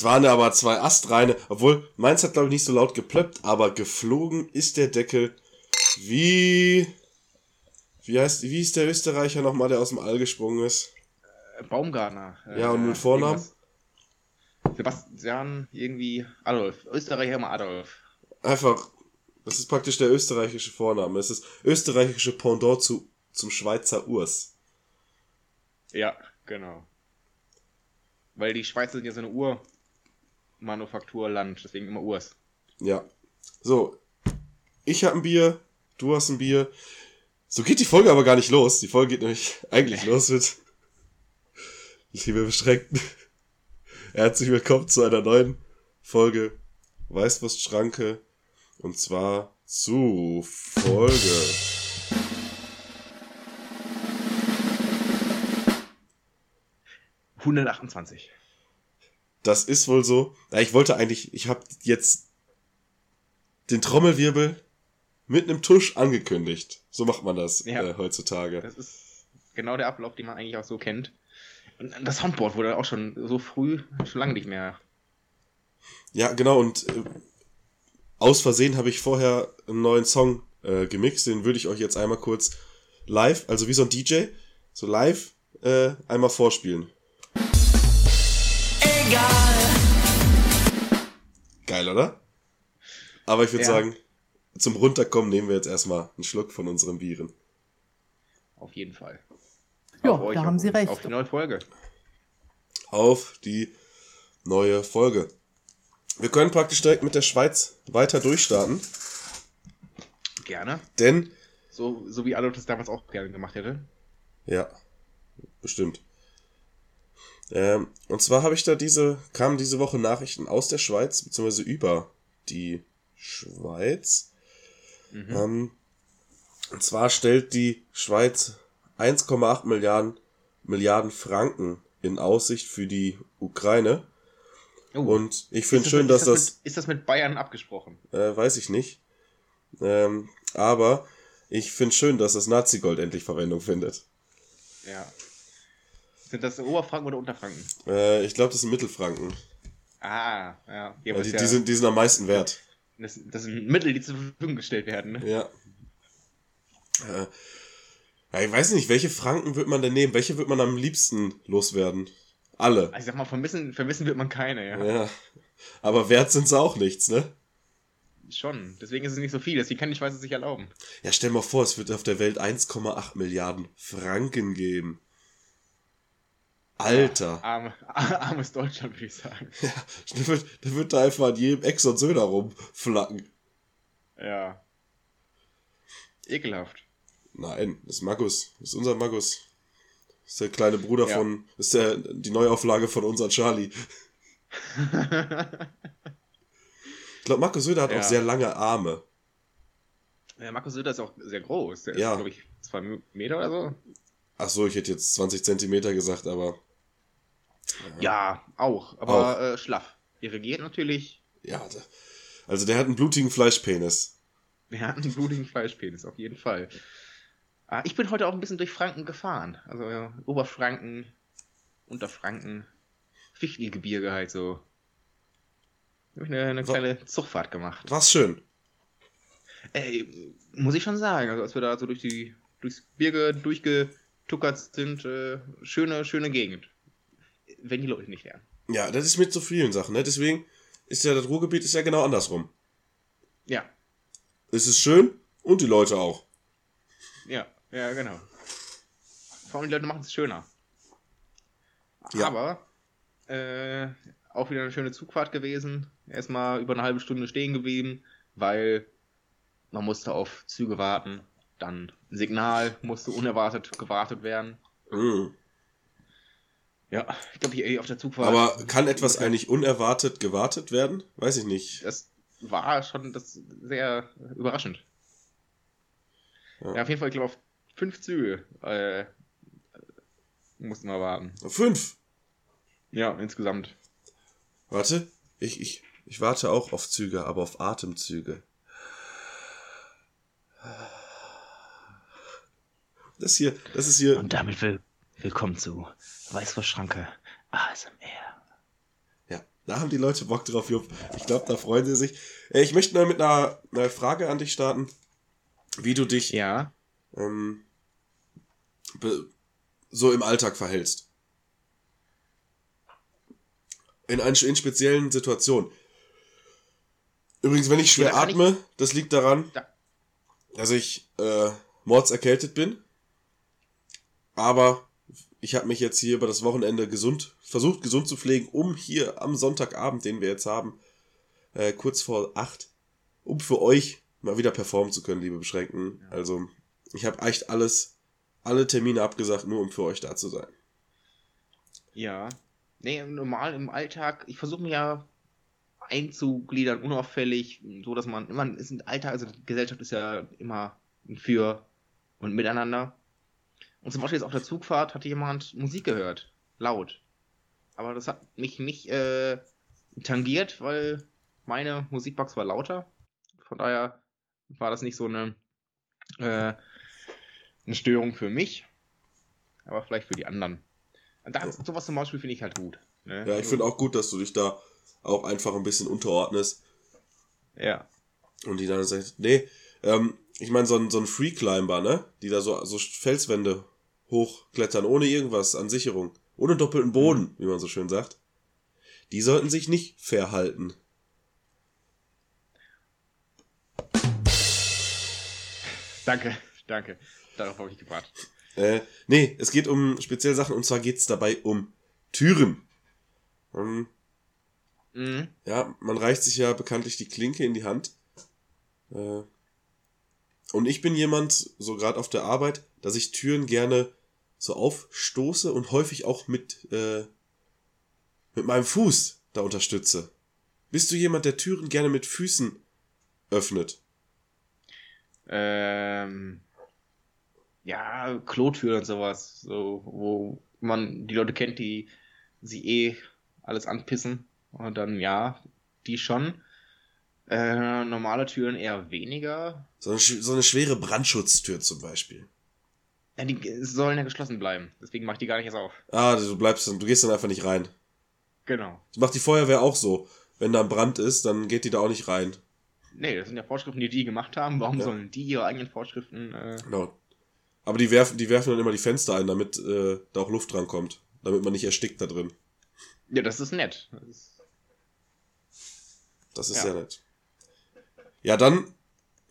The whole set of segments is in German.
Das waren aber zwei Astreine. Obwohl, meins hat, glaube ich, nicht so laut geplöppt, aber geflogen ist der Deckel wie. Wie heißt, wie ist der Österreicher nochmal, der aus dem All gesprungen ist? Baumgartner. Ja, und mit Vornamen? irgendwas. Sebastian, irgendwie Adolf. Österreicher immer Adolf. Einfach, das ist praktisch der österreichische Vorname. Es ist österreichische Pendant zu, zum Schweizer Urs. Ja, genau. Weil die Schweizer sind ja so eine Urmanufakturland, deswegen immer Urs. Ja. So, ich habe ein Bier, du hast ein Bier. So geht die Folge aber gar nicht los. Die Folge geht nämlich eigentlich los mit Liebe Beschränkten. Herzlich willkommen zu einer neuen Folge Weißwurstschranke. Und zwar zu Folge 128. Das ist wohl so. Ich wollte eigentlich, ich habe jetzt den Trommelwirbel mit einem Tusch angekündigt. So macht man das Ja. äh, heutzutage. Das ist genau der Ablauf, den man eigentlich auch so kennt. Und das Soundboard wurde auch schon so früh, schon lange nicht mehr. Ja, genau. Und äh, aus Versehen habe ich vorher einen neuen Song äh, gemixt. Den würde ich euch jetzt einmal kurz live, also wie so ein DJ, so live äh, einmal vorspielen. Geil, oder? Aber ich würde Ja. sagen, zum Runterkommen nehmen wir jetzt erstmal einen Schluck von unseren Bieren. Auf jeden Fall. Ja, euch da haben Sie recht. Auf die neue Folge. auf die neue Folge. Wir können praktisch direkt mit der Schweiz weiter durchstarten, Gerne. denn, So, so wie Adolf das damals auch gerne gemacht hätte. ja, bestimmt. Ähm, und zwar habe ich da diese, kamen diese Woche Nachrichten aus der Schweiz, beziehungsweise über die Schweiz. Mhm. Ähm, und zwar stellt die Schweiz 1,8 Milliarden, Milliarden Franken in Aussicht für die Ukraine. Oh. Und ich finde Ist schön, ist dass das, Mit, ist das mit Bayern abgesprochen? Äh, weiß ich nicht. Ähm, aber ich finde schön, dass das Nazi-Gold endlich Verwendung findet. Ja. Sind das Oberfranken oder Unterfranken? Äh, ich glaube, das sind Mittelfranken. Ah, ja. was die, ja die, sind, die sind am meisten wert. das, das sind Mittel, die zur Verfügung gestellt werden. Ne? Ja. Äh, ja, ich weiß nicht, welche Franken wird man denn nehmen? Welche wird man am liebsten loswerden? Alle. Also ich sag mal, vermissen, vermissen wird man keine, ja. Ja. Aber wert sind sie auch nichts, ne? Schon. Deswegen ist es nicht so viel. Deswegen kann die Schweiz es sich erlauben. Ja, stell mal vor, es wird auf der Welt 1,8 Milliarden Franken geben. Alter. Arme, armes Deutschland, würde ich sagen. Da wird, da wird da einfach an jedem Ex und Söder rumflacken. Ja. Ekelhaft. Nein, das ist Magus. Das ist unser Magus. Das ist der kleine Bruder Ja. von. Das ist der, die Neuauflage von unser Charlie. Ich glaube, Markus Söder hat Ja. auch sehr lange Arme. Ja, Markus Söder ist auch sehr groß. Der Ja. ist, glaube ich, zwei Meter oder so. Ach so, ich hätte jetzt 20 Zentimeter gesagt, aber. Ja, auch. Aber Äh, schlaff. Er regiert natürlich. Ja, der, also der hat einen blutigen Fleischpenis. Er hat einen blutigen Fleischpenis, auf jeden Fall. Ah, ich bin heute auch ein bisschen durch Franken gefahren. Also ja, Oberfranken, Unterfranken, Fichtelgebirge halt so. Habe ich eine, eine Wa- kleine Zugfahrt gemacht. War's schön. Ey, muss ich schon sagen. Also als wir da so durch die durchs Gebirge durchgetuckert sind, äh, schöne, schöne Gegend. Wenn die Leute nicht wären. Ja, das ist mit so vielen Sachen, ne? Deswegen ist ja das Ruhrgebiet ist ja genau andersrum. Ja, Es ist schön und die Leute auch. ja, ja, genau. Vor allem die Leute machen es schöner. Ja. Aber äh, auch wieder eine schöne Zugfahrt gewesen. Erstmal über eine halbe Stunde stehen geblieben, weil man musste auf Züge warten. Dann ein Signal musste unerwartet gewartet werden. Mhm. Ja, ich glaube, hier auf der Zugfahrt. Aber kann etwas eigentlich unerwartet gewartet werden? Weiß ich nicht. Das war schon das sehr überraschend. Ja. Ja, auf jeden Fall, ich glaube, auf fünf Züge äh, mussten wir warten. Fünf. Ja, insgesamt. Warte, ich, ich, ich warte auch auf Züge, aber auf Atemzüge. Das hier, das ist hier. Und damit will, willkommen zu Weißwurstschranke ASMR. Ja, da haben die Leute Bock drauf, Jupp. Ich glaube, da freuen sie sich. Äh, Ich möchte mal mit einer, einer Frage an dich starten, wie du dich Ja. ähm, so im Alltag verhältst. In, ein, in speziellen Situationen. Übrigens, wenn ich schwer Ja, kann ich- atme, das liegt daran, Da- dass ich äh, mordserkältet bin. Aber ich habe mich jetzt hier über das Wochenende gesund, versucht gesund zu pflegen, um hier am Sonntagabend, den wir jetzt haben, äh, kurz vor acht, um für euch mal wieder performen zu können, liebe Beschränkten. Also, ich habe echt alles, alle Termine abgesagt, nur um für euch da zu sein. Ja. Nee, normal im Alltag, ich versuche mir ja einzugliedern, unauffällig, so dass man immer ist ein Alltag, also die Gesellschaft ist ja immer Für und Miteinander. Und zum Beispiel jetzt auf der Zugfahrt hatte jemand Musik gehört, laut. Aber das hat mich nicht äh, tangiert, weil meine Musikbox war lauter. Von daher war das nicht so eine, äh, eine Störung für mich, aber vielleicht für die anderen. Da, sowas zum Beispiel finde ich halt gut. Ne? Ja, ich finde auch gut, dass du dich da auch einfach ein bisschen unterordnest Ja. und die dann sagt, nee, ähm, ich meine, so ein, so ein Free Climber, ne? Die da so, so Felswände hochklettern, ohne irgendwas an Sicherung. Ohne doppelten Boden, wie man so schön sagt. Die sollten sich nicht verhalten. Danke, danke. Darauf habe ich gewartet. Äh, nee, es geht um spezielle Sachen und zwar geht's dabei um Türen. Ähm, Mhm. ja, man reicht sich ja bekanntlich die Klinke in die Hand. Äh, und ich bin jemand, so gerade auf der Arbeit, dass ich Türen gerne so aufstoße und häufig auch mit, äh, mit meinem Fuß da unterstütze. Bist du jemand, der Türen gerne mit Füßen öffnet? Ähm, ja, Klotüren und sowas, so, wo man die Leute kennt, die sie eh alles anpissen. Und dann, ja, die schon. Äh, normale Türen eher weniger. So eine, so eine schwere Brandschutztür zum Beispiel. Ja, die sollen ja geschlossen bleiben. Deswegen mach ich die gar nicht erst auf. Ah, du bleibst dann, du gehst dann einfach nicht rein. Genau. Das macht die Feuerwehr auch so. Wenn da ein Brand ist, dann geht die da auch nicht rein. Nee, das sind ja Vorschriften, die die gemacht haben. Warum Ja. sollen die ihre eigenen Vorschriften äh, Genau. Aber die werfen, die werfen dann immer die Fenster ein, damit äh, da auch Luft dran kommt. Damit man nicht erstickt da drin. Ja, das ist nett. Das ist, Das ist Ja. sehr nett. Ja, dann.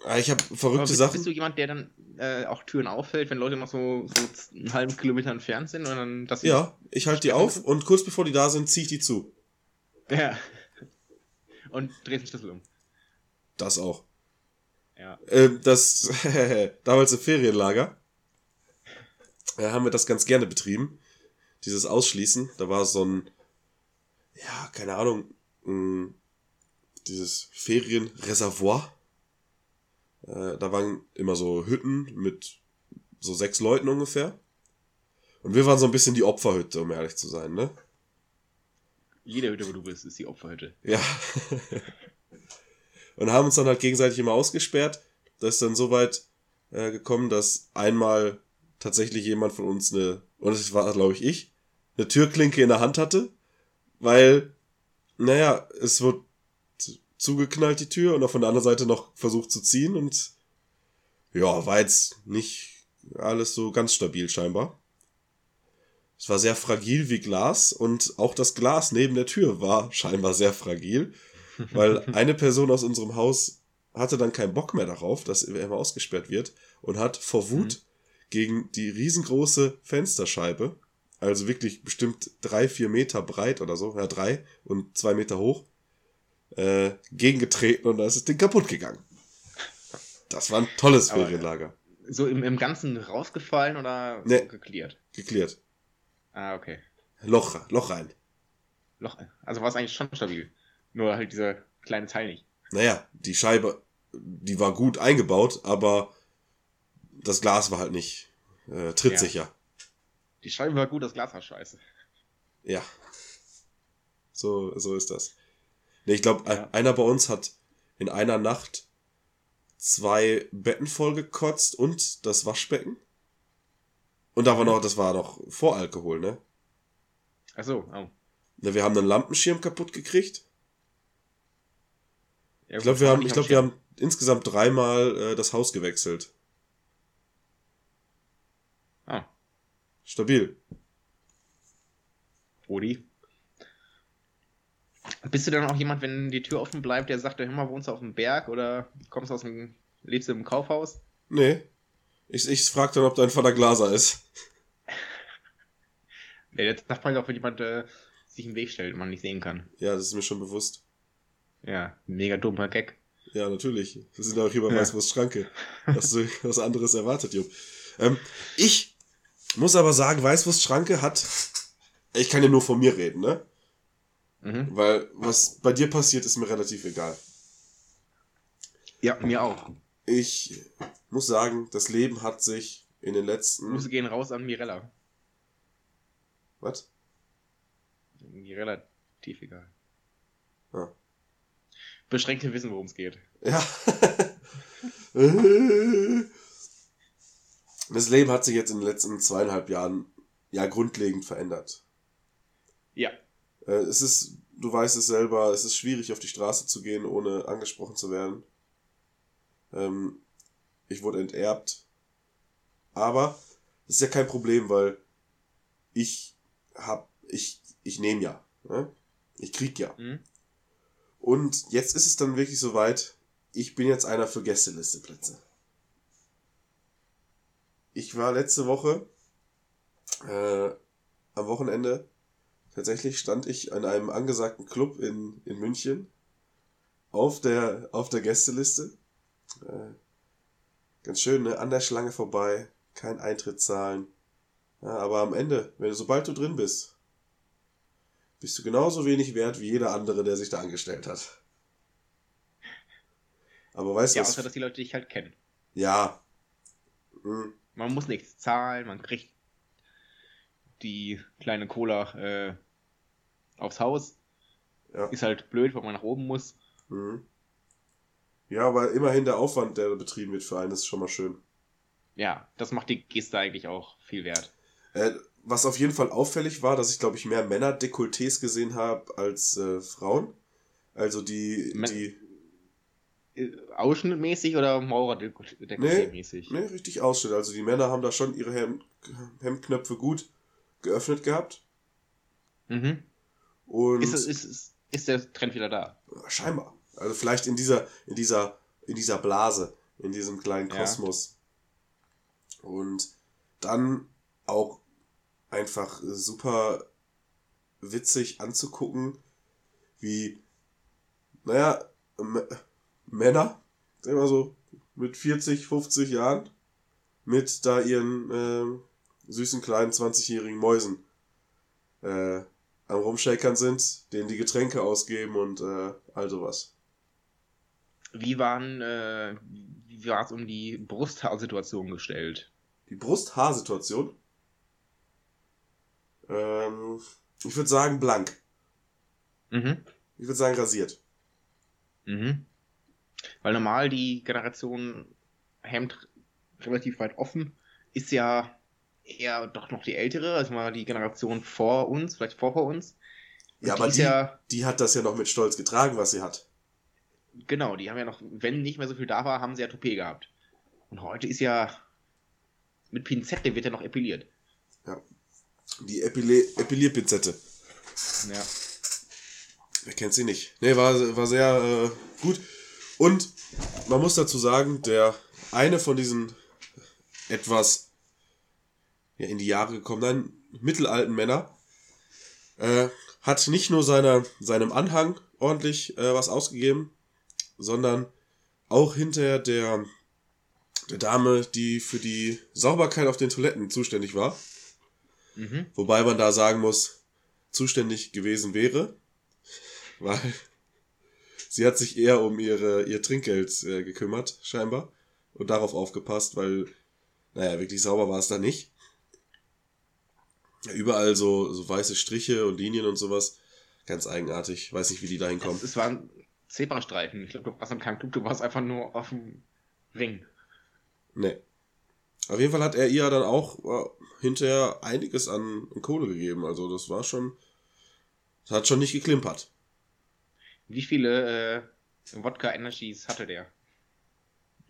ah, Ich habe verrückte bist, Sachen. bist du jemand, der dann äh, auch Türen auffällt, wenn Leute noch so, so einen halben Kilometer entfernt sind und dann das ja, ich halte die auf und kurz bevor die da sind, ziehe ich die zu. Ja. Und drehst den Schlüssel um. Das auch. Ja. Ähm, das damals im Ferienlager äh, haben wir das ganz gerne betrieben. Dieses Ausschließen. Da war so ein, ja, keine Ahnung, mh, dieses Ferienreservoir. Äh, da waren immer so Hütten mit so sechs Leuten ungefähr. Und wir waren so ein bisschen die Opferhütte, um ehrlich zu sein, ne? Jede Hütte, wo du bist, ist die Opferhütte. Ja. und haben uns dann halt gegenseitig immer ausgesperrt. Da ist dann so weit äh, gekommen, dass einmal tatsächlich jemand von uns eine, und es war, glaube ich, ich, eine Türklinke in der Hand hatte, weil, naja, es wird zugeknallt, die Tür, und auf der anderen Seite noch versucht zu ziehen und ja, war jetzt nicht alles so ganz stabil scheinbar. Es war sehr fragil wie Glas und auch das Glas neben der Tür war scheinbar sehr fragil, weil eine Person aus unserem Haus hatte dann keinen Bock mehr darauf, dass er immer ausgesperrt wird und hat vor Wut gegen die riesengroße Fensterscheibe, also wirklich bestimmt drei, vier Meter breit oder so, ja drei und zwei Meter hoch, äh, gegengetreten und da ist das Ding kaputt gegangen. Das war ein tolles Aber, Ferienlager. So im, im Ganzen rausgefallen oder Nee. geklärt? Geklärt. Ah, okay. Loch, Loch rein. Loch. Also war es eigentlich schon stabil. Nur halt dieser kleine Teil nicht. Naja, die Scheibe, die war gut eingebaut, aber das Glas war halt nicht äh, trittsicher. Die Scheibe war gut, das Glas war scheiße. Ja. So, so ist das. Nee, ich glaube, Ja. einer bei uns hat in einer Nacht zwei Betten voll gekotzt und das Waschbecken. Und da war noch, das war noch vor Alkohol, ne? Achso, oh. Ne, Wir haben einen Lampenschirm kaputt gekriegt. Ja, Ich glaube, wir haben, ich glaube, wir haben insgesamt dreimal äh, das Haus gewechselt. Ah, Stabil. Rudi. Bist du dann auch jemand, wenn die Tür offen bleibt, der sagt, hör mal, wohnst du auf dem Berg oder kommst du aus dem, lebst du im Kaufhaus? Nee. Ich, ich frag dann, ob dein Vater Glaser ist. Ja, jetzt sagt man auch, wenn jemand äh, sich im Weg stellt und man nicht sehen kann. Ja, das ist mir schon bewusst. Ja, mega dummer Gag. Ja, natürlich. Wir sind auch hier bei Ja. Weißwurst Schranke. Hast du was anderes erwartet, Jupp? Ähm, ich muss aber sagen, Weißwurst Schranke hat. Ich kann ja nur von mir reden, ne? Mhm. Weil was bei dir passiert, ist mir relativ egal. Ja, mir auch. Ich muss sagen, das Leben hat sich in den Grüße letzten. gehen raus an Mirella. Was? Mir relativ egal. Ja. Beschränkte wissen, worum es geht. Ja. das Leben hat sich jetzt in den letzten zweieinhalb Jahren ja grundlegend verändert. Ja. Äh, es ist, du weißt es selber, es ist schwierig auf die Straße zu gehen, ohne angesprochen zu werden. Ähm, ich wurde enterbt. Aber das ist ja kein Problem, weil ich hab, ich, ich nehme ja. Ne? Ich krieg ja. Mhm. Und jetzt ist es dann wirklich soweit, ich bin jetzt einer für Gästelisteplätze. Ich war letzte Woche, äh, am Wochenende, tatsächlich stand ich an einem angesagten Club in, in München auf der, auf der Gästeliste. Äh, ganz schön, ne? An der Schlange vorbei, kein Eintritt zahlen. Ja, aber am Ende, wenn du, sobald du drin bist, bist du genauso wenig wert wie jeder andere, der sich da angestellt hat. Aber weißt du Ja, was? außer dass die Leute dich halt kennen. Ja. Hm. Man muss nichts zahlen, man kriegt die kleine Cola äh, aufs Haus. Ja. Ist halt blöd, weil man nach oben muss. Mhm. Ja, aber immerhin der Aufwand, der betrieben wird für einen, ist schon mal schön. Ja, das macht die Geste eigentlich auch viel wert. Äh, was auf jeden Fall auffällig war, dass ich, glaube ich, mehr Männer-Dekolletés gesehen habe als äh, Frauen. Also die, die, Äh, Ausschnittmäßig oder Maurer-Dekolleté-mäßig? ne, richtig Ausschnitt. Also die Männer haben da schon ihre Hemd, Hemdknöpfe gut geöffnet gehabt. Mhm. Und Ist, ist, ist, ist der Trend wieder da? scheinbar. Also vielleicht in dieser, in dieser, in dieser Blase, in diesem kleinen Ja. Kosmos. Und dann auch einfach super witzig anzugucken, wie, naja, M Männer, sagen wir mal so, mit 40, 50 Jahren, mit da ihren ähm, süßen kleinen 20-jährigen Mäusen äh, am Rumshakern sind, denen die Getränke ausgeben und äh, all sowas. Wie waren, äh, wie war es um die Brusthaarsituation gestellt? Die Brust-Haar-Situation. Ähm, ich würde sagen blank. Mhm. Ich würde sagen rasiert. Mhm. Weil normal die Generation Hemd relativ weit offen ist ja eher doch noch die ältere, also mal die Generation vor uns, vielleicht vor vor uns. Und Ja, die aber ist die, ja, die hat das ja noch mit Stolz getragen, was sie hat. genau, die haben ja noch, wenn nicht mehr so viel da war, haben sie ja Toupet gehabt. Und heute ist ja mit Pinzette wird ja noch epiliert. Die Epile Epilierpinzette. Ja. Wer kennt sie nicht? Nee, war, war sehr äh, gut. Und man muss dazu sagen, der eine von diesen etwas ja, in die Jahre gekommenen mittelalten Männer äh, hat nicht nur seiner, seinem Anhang ordentlich äh, was ausgegeben, sondern auch hinter der, der Dame, die für die Sauberkeit auf den Toiletten zuständig war. Mhm. Wobei man da sagen muss, zuständig gewesen wäre, weil sie hat sich eher um ihre, ihr Trinkgeld äh, gekümmert, scheinbar, und darauf aufgepasst, weil, naja, wirklich sauber war es da nicht. Überall so, so weiße Striche und Linien und sowas. Ganz eigenartig. Weiß nicht, wie die da hinkommen. Es, waren Zebrastreifen. Ich glaube, du warst an keinem Club, du warst einfach nur auf dem Ring. Nee. Auf jeden Fall hat er ihr dann auch äh, hinterher einiges an, an Kohle gegeben. Also das war schon. Das hat schon nicht geklimpert. Wie viele äh, Wodka Energies hatte der?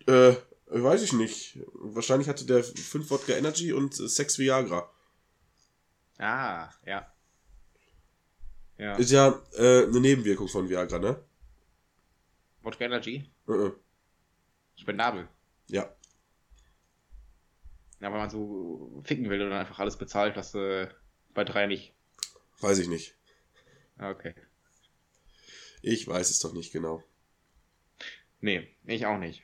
Äh, weiß ich nicht. Wahrscheinlich hatte der 5 Wodka Energy und 6 Viagra. Ah, ja. Ja. Ist ja äh, eine Nebenwirkung von Viagra, ne? Wodka Energy? Äh, äh. Spendabel. Ja. Ja, weil man so ficken will und dann einfach alles bezahlt, was äh, bei drei nicht. Weiß ich nicht. Ah, Okay. Ich weiß es doch nicht genau. Nee, ich auch nicht.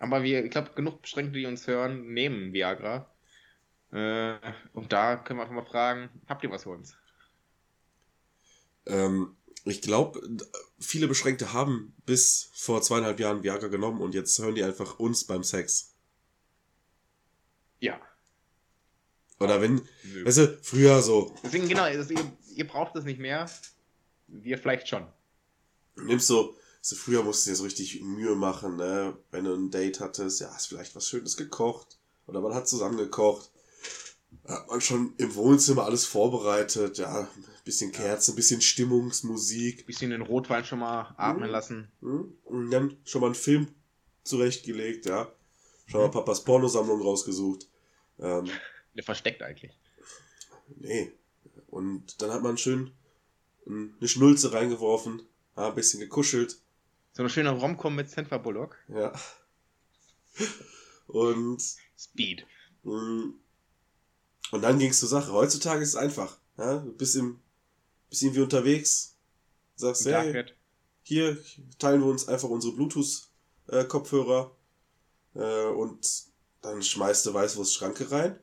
Aber wir, ich glaube, genug Beschränkte, die uns hören, nehmen Viagra. Äh, und da können wir einfach mal fragen, habt ihr was für uns? Ähm, ich glaube, viele Beschränkte haben bis vor zweieinhalb Jahren Viagra genommen und jetzt hören die einfach uns beim Sex. Ja. Oder wenn, Nö. weißt du, früher so, Deswegen, genau, das, ihr, ihr braucht es nicht mehr. Wir vielleicht schon. nimmst so, so früher musstest du dir so richtig Mühe machen, ne? Wenn du ein Date hattest, ja, hast vielleicht was Schönes gekocht. Oder man hat zusammen gekocht. Hat man schon im Wohnzimmer alles vorbereitet, ja, ein bisschen Kerzen, ein bisschen Stimmungsmusik. Bisschen den Rotwein schon mal atmen Mhm. lassen. Hm? Und dann schon mal einen Film zurechtgelegt, ja. Schon mal Papas Pornosammlung rausgesucht. Ähm, Der versteckt eigentlich. nee. Und dann hat man schön eine Schnulze reingeworfen, ja, ein bisschen gekuschelt, So eine schöne Romcom mit Sandra Bullock. ja. Und, Speed. mh, und dann ging's zur Sache. Heutzutage ist es einfach. Ja? Du bist, im, bist irgendwie unterwegs, sagst, hey, hier teilen wir uns einfach unsere Bluetooth-Kopfhörer äh, und dann schmeißt du Weißwurst-Schranke rein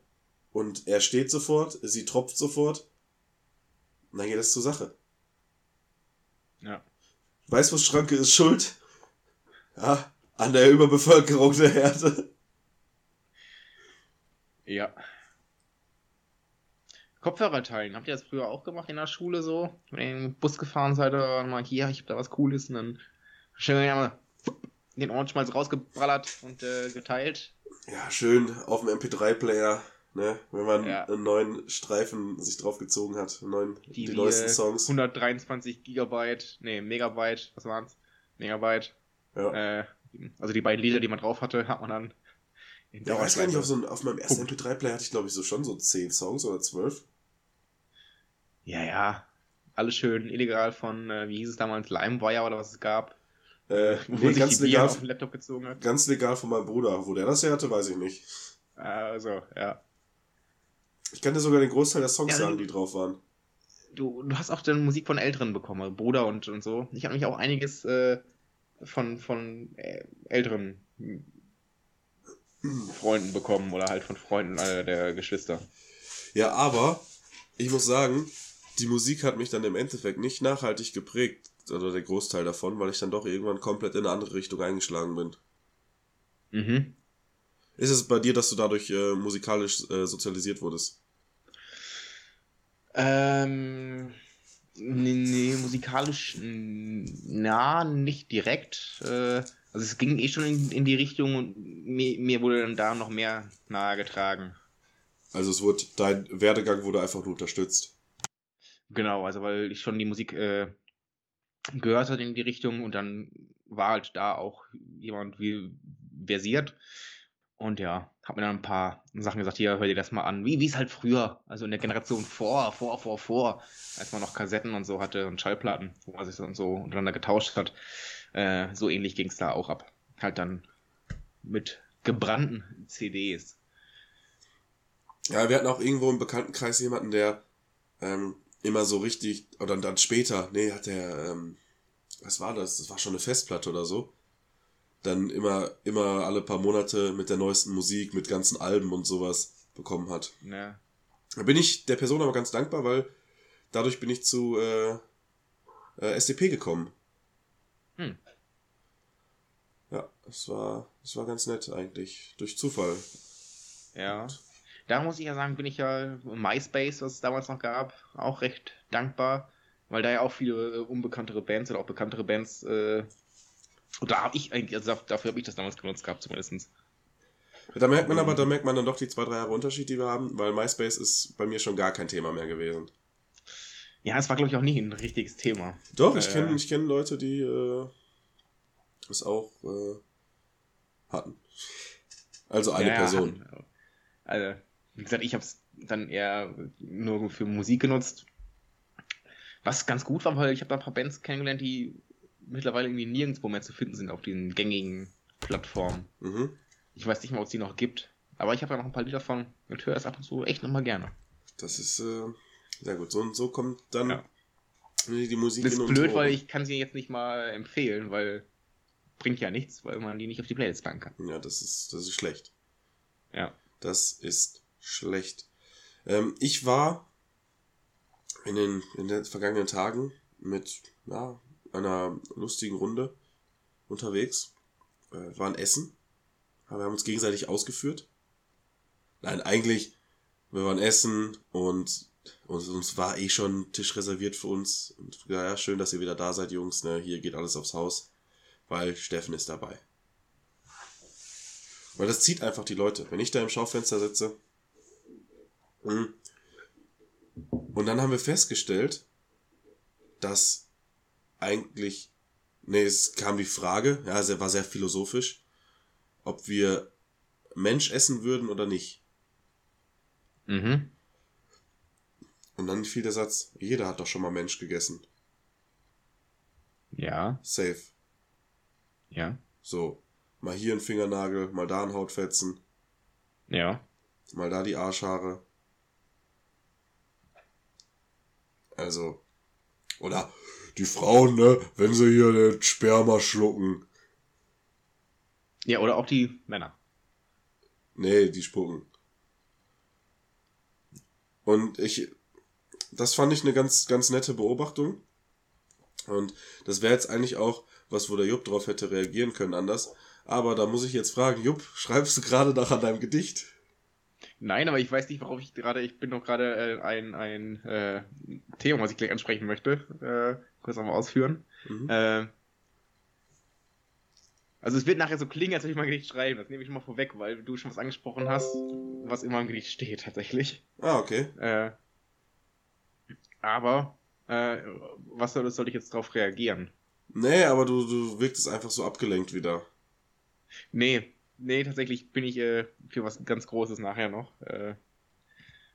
und er steht sofort, sie tropft sofort und dann geht es zur Sache. Ja. Weißwurstschranke ist schuld ja, an der Überbevölkerung der Erde. Ja. Kopfhörer teilen. Habt ihr das früher auch gemacht in der Schule so? Wenn ihr im Bus gefahren seid oder mal hier, ich hab da was Cooles und dann schön mal den Ohrenschmalz rausgebrallert und äh, geteilt. Ja, schön auf dem MP3-Player, ne, wenn man Ja. einen neuen Streifen sich draufgezogen hat, neuen, die, Die, neuesten Songs. 123 Gigabyte, nee, Megabyte, was waren's? Megabyte. Ja. Äh, also die beiden Lieder, die man drauf hatte, hat man dann in Ja, weiß gar nicht, auf, so ein, auf meinem ersten Punkt. MP3-Player hatte ich, glaube ich, so schon so 10 Songs oder 12. Ja, ja. Alles schön illegal von, äh, wie hieß es damals, LimeWire oder was es gab. Äh, Wo nee, sich ganz legal, auf den Laptop gezogen hat. ganz legal von meinem Bruder. Wo der das her hatte, weiß ich nicht. Also, ja. Ich kann dir sogar den Großteil der Songs Ja, sagen, die drauf waren. Du, du hast auch dann Musik von Älteren bekommen, also Bruder und, und so. Ich habe nämlich auch einiges äh, von, von äh, älteren Freunden bekommen oder halt von Freunden äh, der Geschwister. Ja, aber ich muss sagen, die Musik hat mich dann im Endeffekt nicht nachhaltig geprägt, oder der Großteil davon, weil ich dann doch irgendwann komplett in eine andere Richtung eingeschlagen bin. Mhm. Ist es bei dir, dass du dadurch äh, musikalisch äh, sozialisiert wurdest? Ähm, nee, nee, musikalisch, na, nicht direkt. Äh, also es ging eh schon in, in die Richtung und mir, mir wurde dann da noch mehr nahegetragen. Also es wurde, dein Werdegang wurde einfach nur unterstützt. Genau, also weil ich schon die Musik äh, gehört hatte in die Richtung und dann war halt da auch jemand wie versiert. Und ja, hab mir dann ein paar Sachen gesagt, hier, hör dir das mal an. Wie es halt früher, also in der Generation vor, vor, vor, vor, als man noch Kassetten und so hatte und Schallplatten, wo man sich so und so untereinander getauscht hat. Äh, so ähnlich ging es da auch ab. Halt dann mit gebrannten CDs. Ja, wir hatten auch irgendwo im Bekanntenkreis jemanden, der ähm, immer so richtig, oder dann später, nee, hat der, ähm, was war das? Das war schon eine Festplatte oder so. Dann immer, immer alle paar Monate mit der neuesten Musik, mit ganzen Alben und sowas bekommen hat. Ne? Da bin ich der Person aber ganz dankbar, weil dadurch bin ich zu äh, äh, SDP gekommen. Hm. Ja, es war, es war ganz nett eigentlich. Durch Zufall. Ja. Da muss ich ja sagen, bin ich ja MySpace, was es damals noch gab, auch recht dankbar, weil da ja auch viele äh, unbekanntere Bands oder auch bekanntere Bands, äh, und da habe ich eigentlich, also dafür habe ich das damals genutzt gehabt, zumindestens. Da merkt man aber, da merkt man dann doch die zwei, drei Jahre Unterschied, die wir haben, weil MySpace ist bei mir schon gar kein Thema mehr gewesen. Ja, es war, glaube ich, auch nie ein richtiges Thema. Doch, ich Äh. kenne ich kenn Leute, die äh, es auch äh, hatten. Also eine Ja, ja, Person. hatten- Also, wie gesagt, ich habe es dann eher nur für Musik genutzt. Was ganz gut war, weil ich habe da ein paar Bands kennengelernt, die mittlerweile irgendwie nirgendwo mehr zu finden sind auf diesen gängigen Plattformen. Mhm. Ich weiß nicht mal, ob es die noch gibt. Aber ich habe da noch ein paar Lieder von und höre es ab und zu echt nochmal gerne. Das ist äh, sehr gut. So und so kommt dann Ja. die Musik Das ist blöd, weil ich kann sie jetzt nicht mal empfehlen, weil bringt ja nichts, weil man die nicht auf die Playlist packen kann. Ja, das ist, das ist schlecht. Ja. Das ist schlecht. Ähm, ich war in den, in den vergangenen Tagen mit ja, einer lustigen Runde unterwegs. Äh, waren Essen. Wir haben uns gegenseitig ausgeführt. Nein, eigentlich, wir waren essen und uns, uns war eh schon ein Tisch reserviert für uns. Und ja, ja, schön, dass ihr wieder da seid, Jungs. Ne? Hier geht alles aufs Haus. Weil Steffen ist dabei. Weil das zieht einfach die Leute. Wenn ich da im Schaufenster sitze. Mm, Und dann haben wir festgestellt, dass eigentlich. Nee, es kam die Frage, ja, es war sehr philosophisch, ob wir Mensch essen würden oder nicht. Mhm. Und dann fiel der Satz, jeder hat doch schon mal Mensch gegessen. Ja, Safe. ja, So, mal hier ein Fingernagel, mal da ein Hautfetzen, ja. mal da die Arschhaare. Also, oder die Frauen, ne, wenn sie hier den Sperma schlucken. Ja, oder auch die Männer. Nee, die spucken. Und ich, das fand ich eine ganz, ganz nette Beobachtung. Und das wäre jetzt eigentlich auch was, wo der Jupp drauf hätte reagieren können anders. Aber da muss ich jetzt fragen, Jupp, schreibst du gerade noch an deinem Gedicht? Nein, aber ich weiß nicht, worauf ich gerade, ich bin noch gerade äh, ein, ein äh, Thema, was ich gleich ansprechen möchte, äh, kurz einmal ausführen. Mhm. Äh, also es wird nachher so klingen, als würde ich mal ein Gedicht schreiben, das nehme ich schon mal vorweg, weil du schon was angesprochen hast, was immer im Gedicht steht tatsächlich. Ah, okay. Äh, aber, äh, was soll, soll ich jetzt drauf reagieren? Nee, aber du, du wirktest einfach so abgelenkt wieder. Nee, nee, tatsächlich bin ich äh, für was ganz Großes nachher noch. Äh,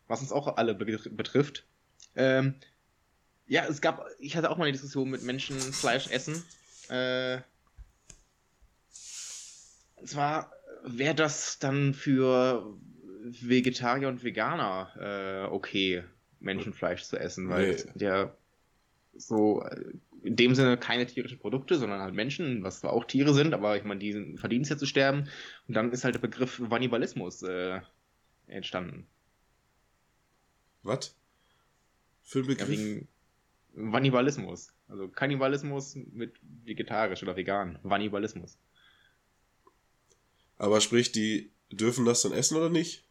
was uns auch alle be betrifft. Ähm, ja, es gab, ich hatte auch mal eine Diskussion mit Menschen Fleisch essen. Äh, und zwar wäre das dann für Vegetarier und Veganer äh, okay, Menschenfleisch zu essen, weil Nee. ja so äh, in dem Sinne keine tierischen Produkte, sondern halt Menschen, was zwar auch Tiere sind, aber ich meine, die verdienen es ja zu sterben. Und dann ist halt der Begriff Vannibalismus äh, entstanden. Was? Für ein Ja, Begriff? wegen Vannibalismus. Also Kannibalismus mit vegetarisch oder vegan. Vannibalismus. aber sprich, die dürfen das dann essen oder nicht?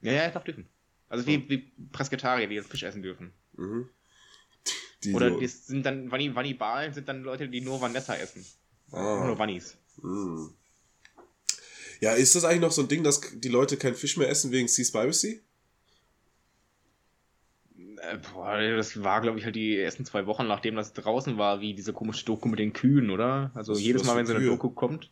Ja, ja, darf dürfen. Also wie, wie Presketarier, die jetzt Fisch essen dürfen. Mhm. Die Oder so- das sind dann Vanni Vannibalen sind dann Leute, die nur Vanessa essen. Ah. Nur Vannis. Hm. Ja, ist das eigentlich noch so ein Ding, dass die Leute kein Fisch mehr essen wegen Seaspiracy? Äh, boah, das war, glaube ich, halt die ersten zwei Wochen, nachdem das draußen war, wie diese komische Doku mit den Kühen, oder? Also Was- jedes was Mal, wenn so eine Kühe? Doku kommt.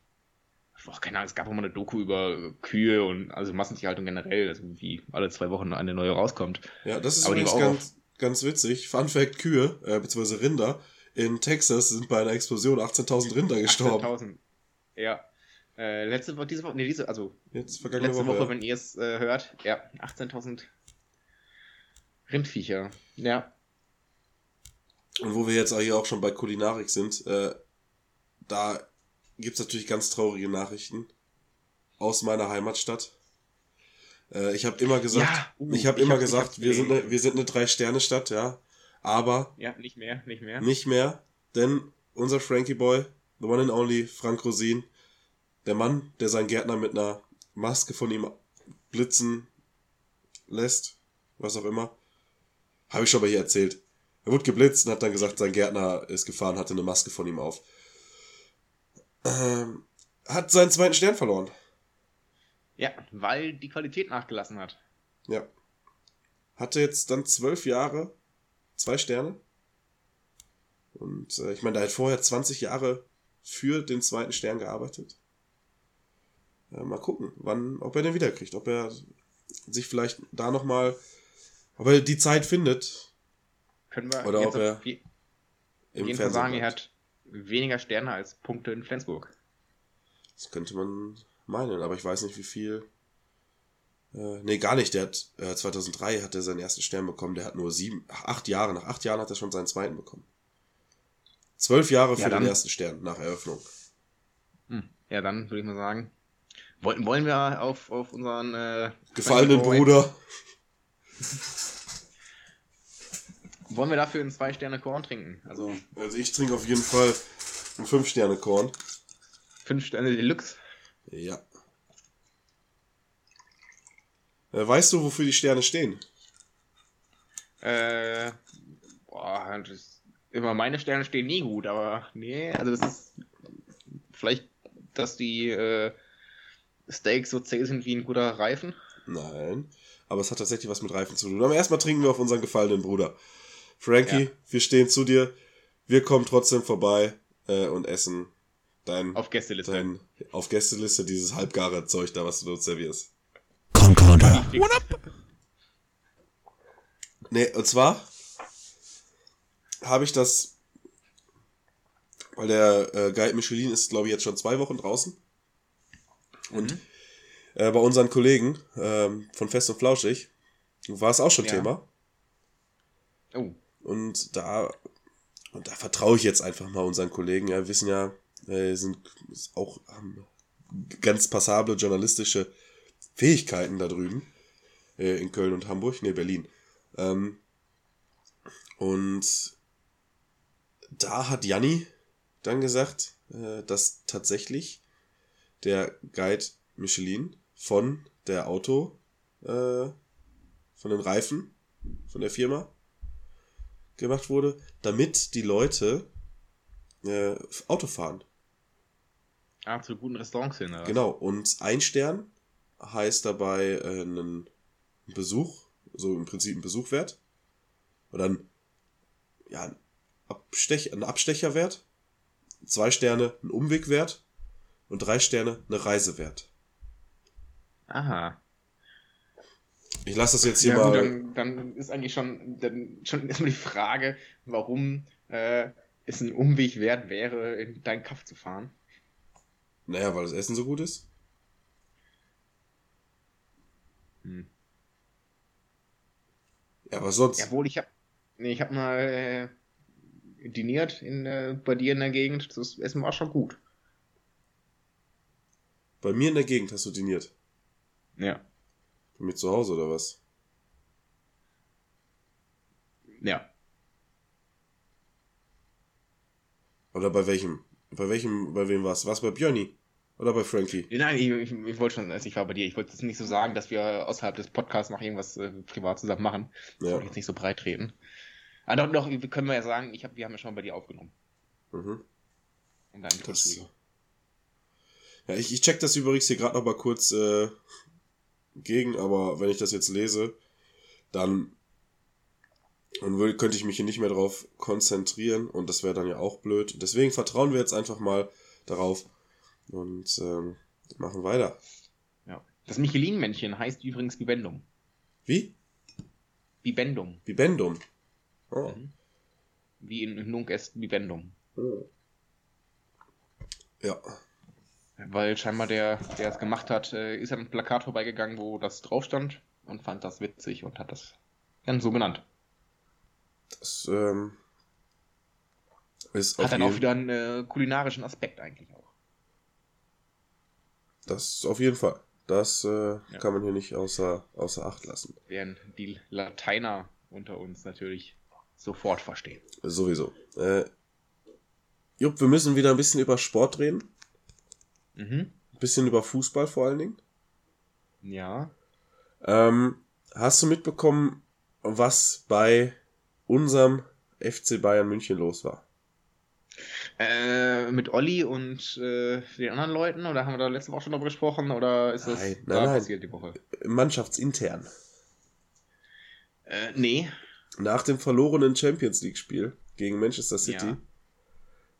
Boah, keine Ahnung, es gab auch mal eine Doku über Kühe und also Massentierhaltung generell, also wie alle zwei Wochen eine neue rauskommt. Ja, das ist Aber übrigens ganz, ganz witzig. Fun Fact, Kühe, äh, beziehungsweise Rinder, in Texas sind bei einer Explosion 18.000 Rinder gestorben. 18.000. Ja. Äh, letzte Woche, diese Woche, nee, diese, also Jetzt vergangene letzte Woche. Woche, wenn ihr es äh, hört, ja, 18.000 Rindviecher. Ja. Und wo wir jetzt auch hier auch schon bei Kulinarik sind, äh, da gibt's natürlich ganz traurige Nachrichten aus meiner Heimatstadt. Äh, ich habe immer gesagt, Ja, uh, ich habe immer hab- gesagt, wir sind eine, wir sind eine Drei-Sterne-Stadt, ja. Aber Ja, nicht mehr, nicht mehr. nicht mehr, denn unser Frankie Boy, the one and only Frank Rosin, der Mann, der seinen Gärtner mit einer Maske von ihm blitzen lässt, was auch immer, habe ich schon mal hier erzählt. Er wurde geblitzt und hat dann gesagt, sein Gärtner ist gefahren, hatte eine Maske von ihm auf. Ähm, hat seinen zweiten Stern verloren. Ja, weil die Qualität nachgelassen hat. Ja. Hatte jetzt dann zwölf Jahre, zwei Sterne. Und äh, ich meine, der hat vorher 20 Jahre für den zweiten Stern gearbeitet. Äh, mal gucken, wann, ob er den wiederkriegt, ob er sich vielleicht da nochmal, ob er die Zeit findet Können wir Oder ob er auf je- im jeden Fall Fernsehen. sagen, er bleibt. hat weniger Sterne als Punkte in Flensburg. Das könnte man meinen, aber ich weiß nicht, wie viel. Äh, nee, gar nicht. Der hat äh, 2003 hat er seinen ersten Stern bekommen. Der hat nur sieben, ach, acht Jahre. Nach acht Jahren hat er schon seinen zweiten bekommen. Zwölf Jahre für Ja, den ersten Stern nach Eröffnung. Hm. Ja, dann würde ich mal sagen, wollen, wollen wir auf, auf unseren äh, Gefallenen Bruder. Wollen wir dafür einen zwei Sterne Korn trinken? Also Also ich trinke auf jeden Fall einen fünf Sterne Korn. fünf Sterne Deluxe. Ja. Äh, weißt du, wofür die Sterne stehen? Äh, boah, das, immer meine Sterne stehen nie gut, aber nee, also das ist vielleicht, dass die äh, Steaks so zäh sind wie ein guter Reifen. Nein. Aber es hat tatsächlich was mit Reifen zu tun. Aber erstmal trinken wir auf unseren gefallenen Bruder. Frankie, Ja. wir stehen zu dir. Wir kommen trotzdem vorbei äh, und essen dein Auf Gästeliste. dein auf Gästeliste dieses halbgare Zeug da, was du uns servierst. Concorder. Nee, und zwar habe ich das, weil der äh, Guide Michelin ist, glaube ich, jetzt schon zwei Wochen draußen. Und Mhm. äh, bei unseren Kollegen ähm, von Fest und Flauschig war es auch schon Ja. Thema. Oh, Und da, und da vertraue ich jetzt einfach mal unseren Kollegen. Ja, wir wissen ja, äh, sind auch haben ganz passable journalistische Fähigkeiten da drüben. Äh, in Köln und Hamburg, nee, Berlin. Ähm, und da hat Janni dann gesagt, äh, dass tatsächlich der Guide Michelin von der Auto, äh, von den Reifen, von der Firma, gemacht wurde, damit die Leute äh, Auto fahren. Ah, zu guten Restaurants hin. oder? Genau. Und ein Stern heißt dabei äh, einen Besuch, so im Prinzip ein Besuchwert. Oder ein, ja, ein, Abstech, ein Abstecherwert. Zwei Sterne ein Umwegwert. Und drei Sterne eine Reisewert. Aha. Ich lasse das jetzt hier Ja, gut, mal. dann, dann ist eigentlich schon, dann schon erstmal die Frage, warum äh, es ein Umweg wert wäre, in deinen Kaff zu fahren. Naja, weil das Essen so gut ist. Hm. Ja, was sonst? Jawohl, ich habe nee, ich hab mal äh, diniert in, äh, bei dir in der Gegend. Das Essen war schon gut. Bei mir in der Gegend hast du diniert. Ja. Bei mir zu Hause oder was? Ja. Oder bei welchem? Bei welchem, bei wem war's? War's bei Björni? Oder bei Frankie? Nein, ich, ich, ich wollte schon, also ich war bei dir. Ich wollte jetzt nicht so sagen, dass wir außerhalb des Podcasts noch irgendwas äh, privat zusammen machen. Das Ja. wollte ich jetzt nicht so breit treten. Aber doch, doch, wir können wir ja sagen, ich hab, wir haben ja schon bei dir aufgenommen. Mhm. In deinem Das, ja, ich, ich check das übrigens hier gerade noch mal kurz äh, gegen, aber wenn ich das jetzt lese, dann, dann würde, könnte ich mich hier nicht mehr drauf konzentrieren und das wäre dann ja auch blöd. Deswegen vertrauen wir jetzt einfach mal darauf und ähm, machen weiter. Ja. Das Michelin-Männchen heißt übrigens Bibendum. Wie? Bibendum. Bibendum. Oh. Mhm. Wie in Nunc est Bibendum. Ja. Weil scheinbar der, der es gemacht hat, äh, ist an einem Plakat vorbeigegangen, wo das drauf stand und fand das witzig und hat das dann so genannt. Das ähm, ist Hat dann auch wieder einen äh, kulinarischen Aspekt eigentlich auch. das auf jeden Fall. Das äh, Ja. kann man hier nicht außer, außer Acht lassen. Während die Lateiner unter uns natürlich sofort verstehen. Sowieso. Äh, Jupp, wir müssen wieder ein bisschen über Sport reden. Mhm. Ein bisschen über Fußball vor allen Dingen. Ja. Ähm, hast du mitbekommen, was bei unserem FC Bayern München los war? Äh, mit Olli und äh, den anderen Leuten? Oder haben wir da letzte Woche schon drüber gesprochen? Oder ist das Nein, da nein, nein. passiert die Woche? Mannschaftsintern. Äh, nee. Nach dem verlorenen Champions League-Spiel gegen Manchester City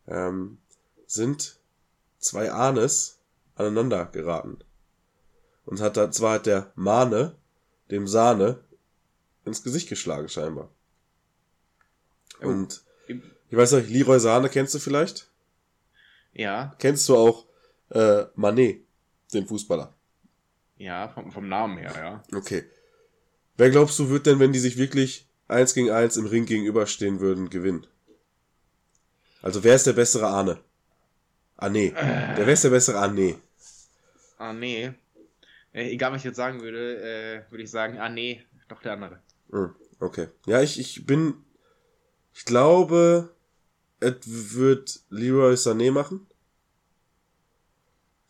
Ja. ähm, sind zwei Ahnes aneinander geraten. Und hat da zwar hat der Mahne dem Sahne ins Gesicht geschlagen, scheinbar. Oh. Und ich weiß nicht, Leroy Sahne kennst du vielleicht? Ja, Kennst du auch äh, Manet, den Fußballer? ja, vom, vom Namen her, ja. Okay. Wer glaubst du wird denn, wenn die sich wirklich eins gegen eins im Ring gegenüberstehen würden, gewinnen? Also wer ist der bessere Ahne? Ah nee. Der wer ist der bessere nee. Ah, nee. Äh, egal, was ich jetzt sagen würde, äh, würde ich sagen, ah, nee, doch der andere. Hm, okay. Ja, ich, ich bin. Ich glaube, es wird Leroy Sané machen.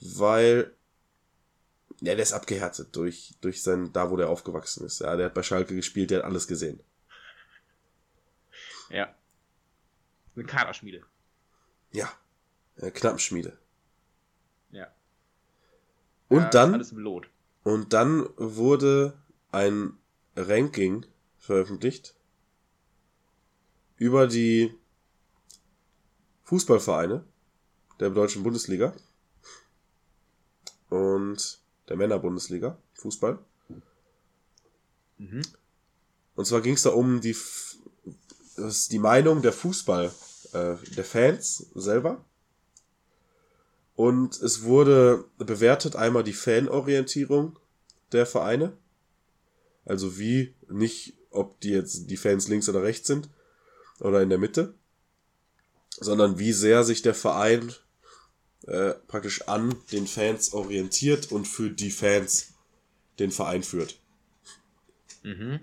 Weil. Ja, der ist abgehärtet durch, durch sein, da wo der aufgewachsen ist. Ja, der hat bei Schalke gespielt, der hat alles gesehen. Ja. Eine Kaderschmiede. Ja. Äh, Knappenschmiede. Ja. Und ja, dann. Alles im Lot. Und dann wurde ein Ranking veröffentlicht über die Fußballvereine der deutschen Bundesliga und der Männerbundesliga Fußball. Mhm. Und zwar ging es da um die, das ist die Meinung der Fußball, äh, der Fans selber. Und es wurde bewertet einmal die Fanorientierung der Vereine. Also wie, nicht ob die jetzt die Fans links oder rechts sind oder in der Mitte, sondern wie sehr sich der Verein äh, praktisch an den Fans orientiert und für die Fans den Verein führt. Mhm.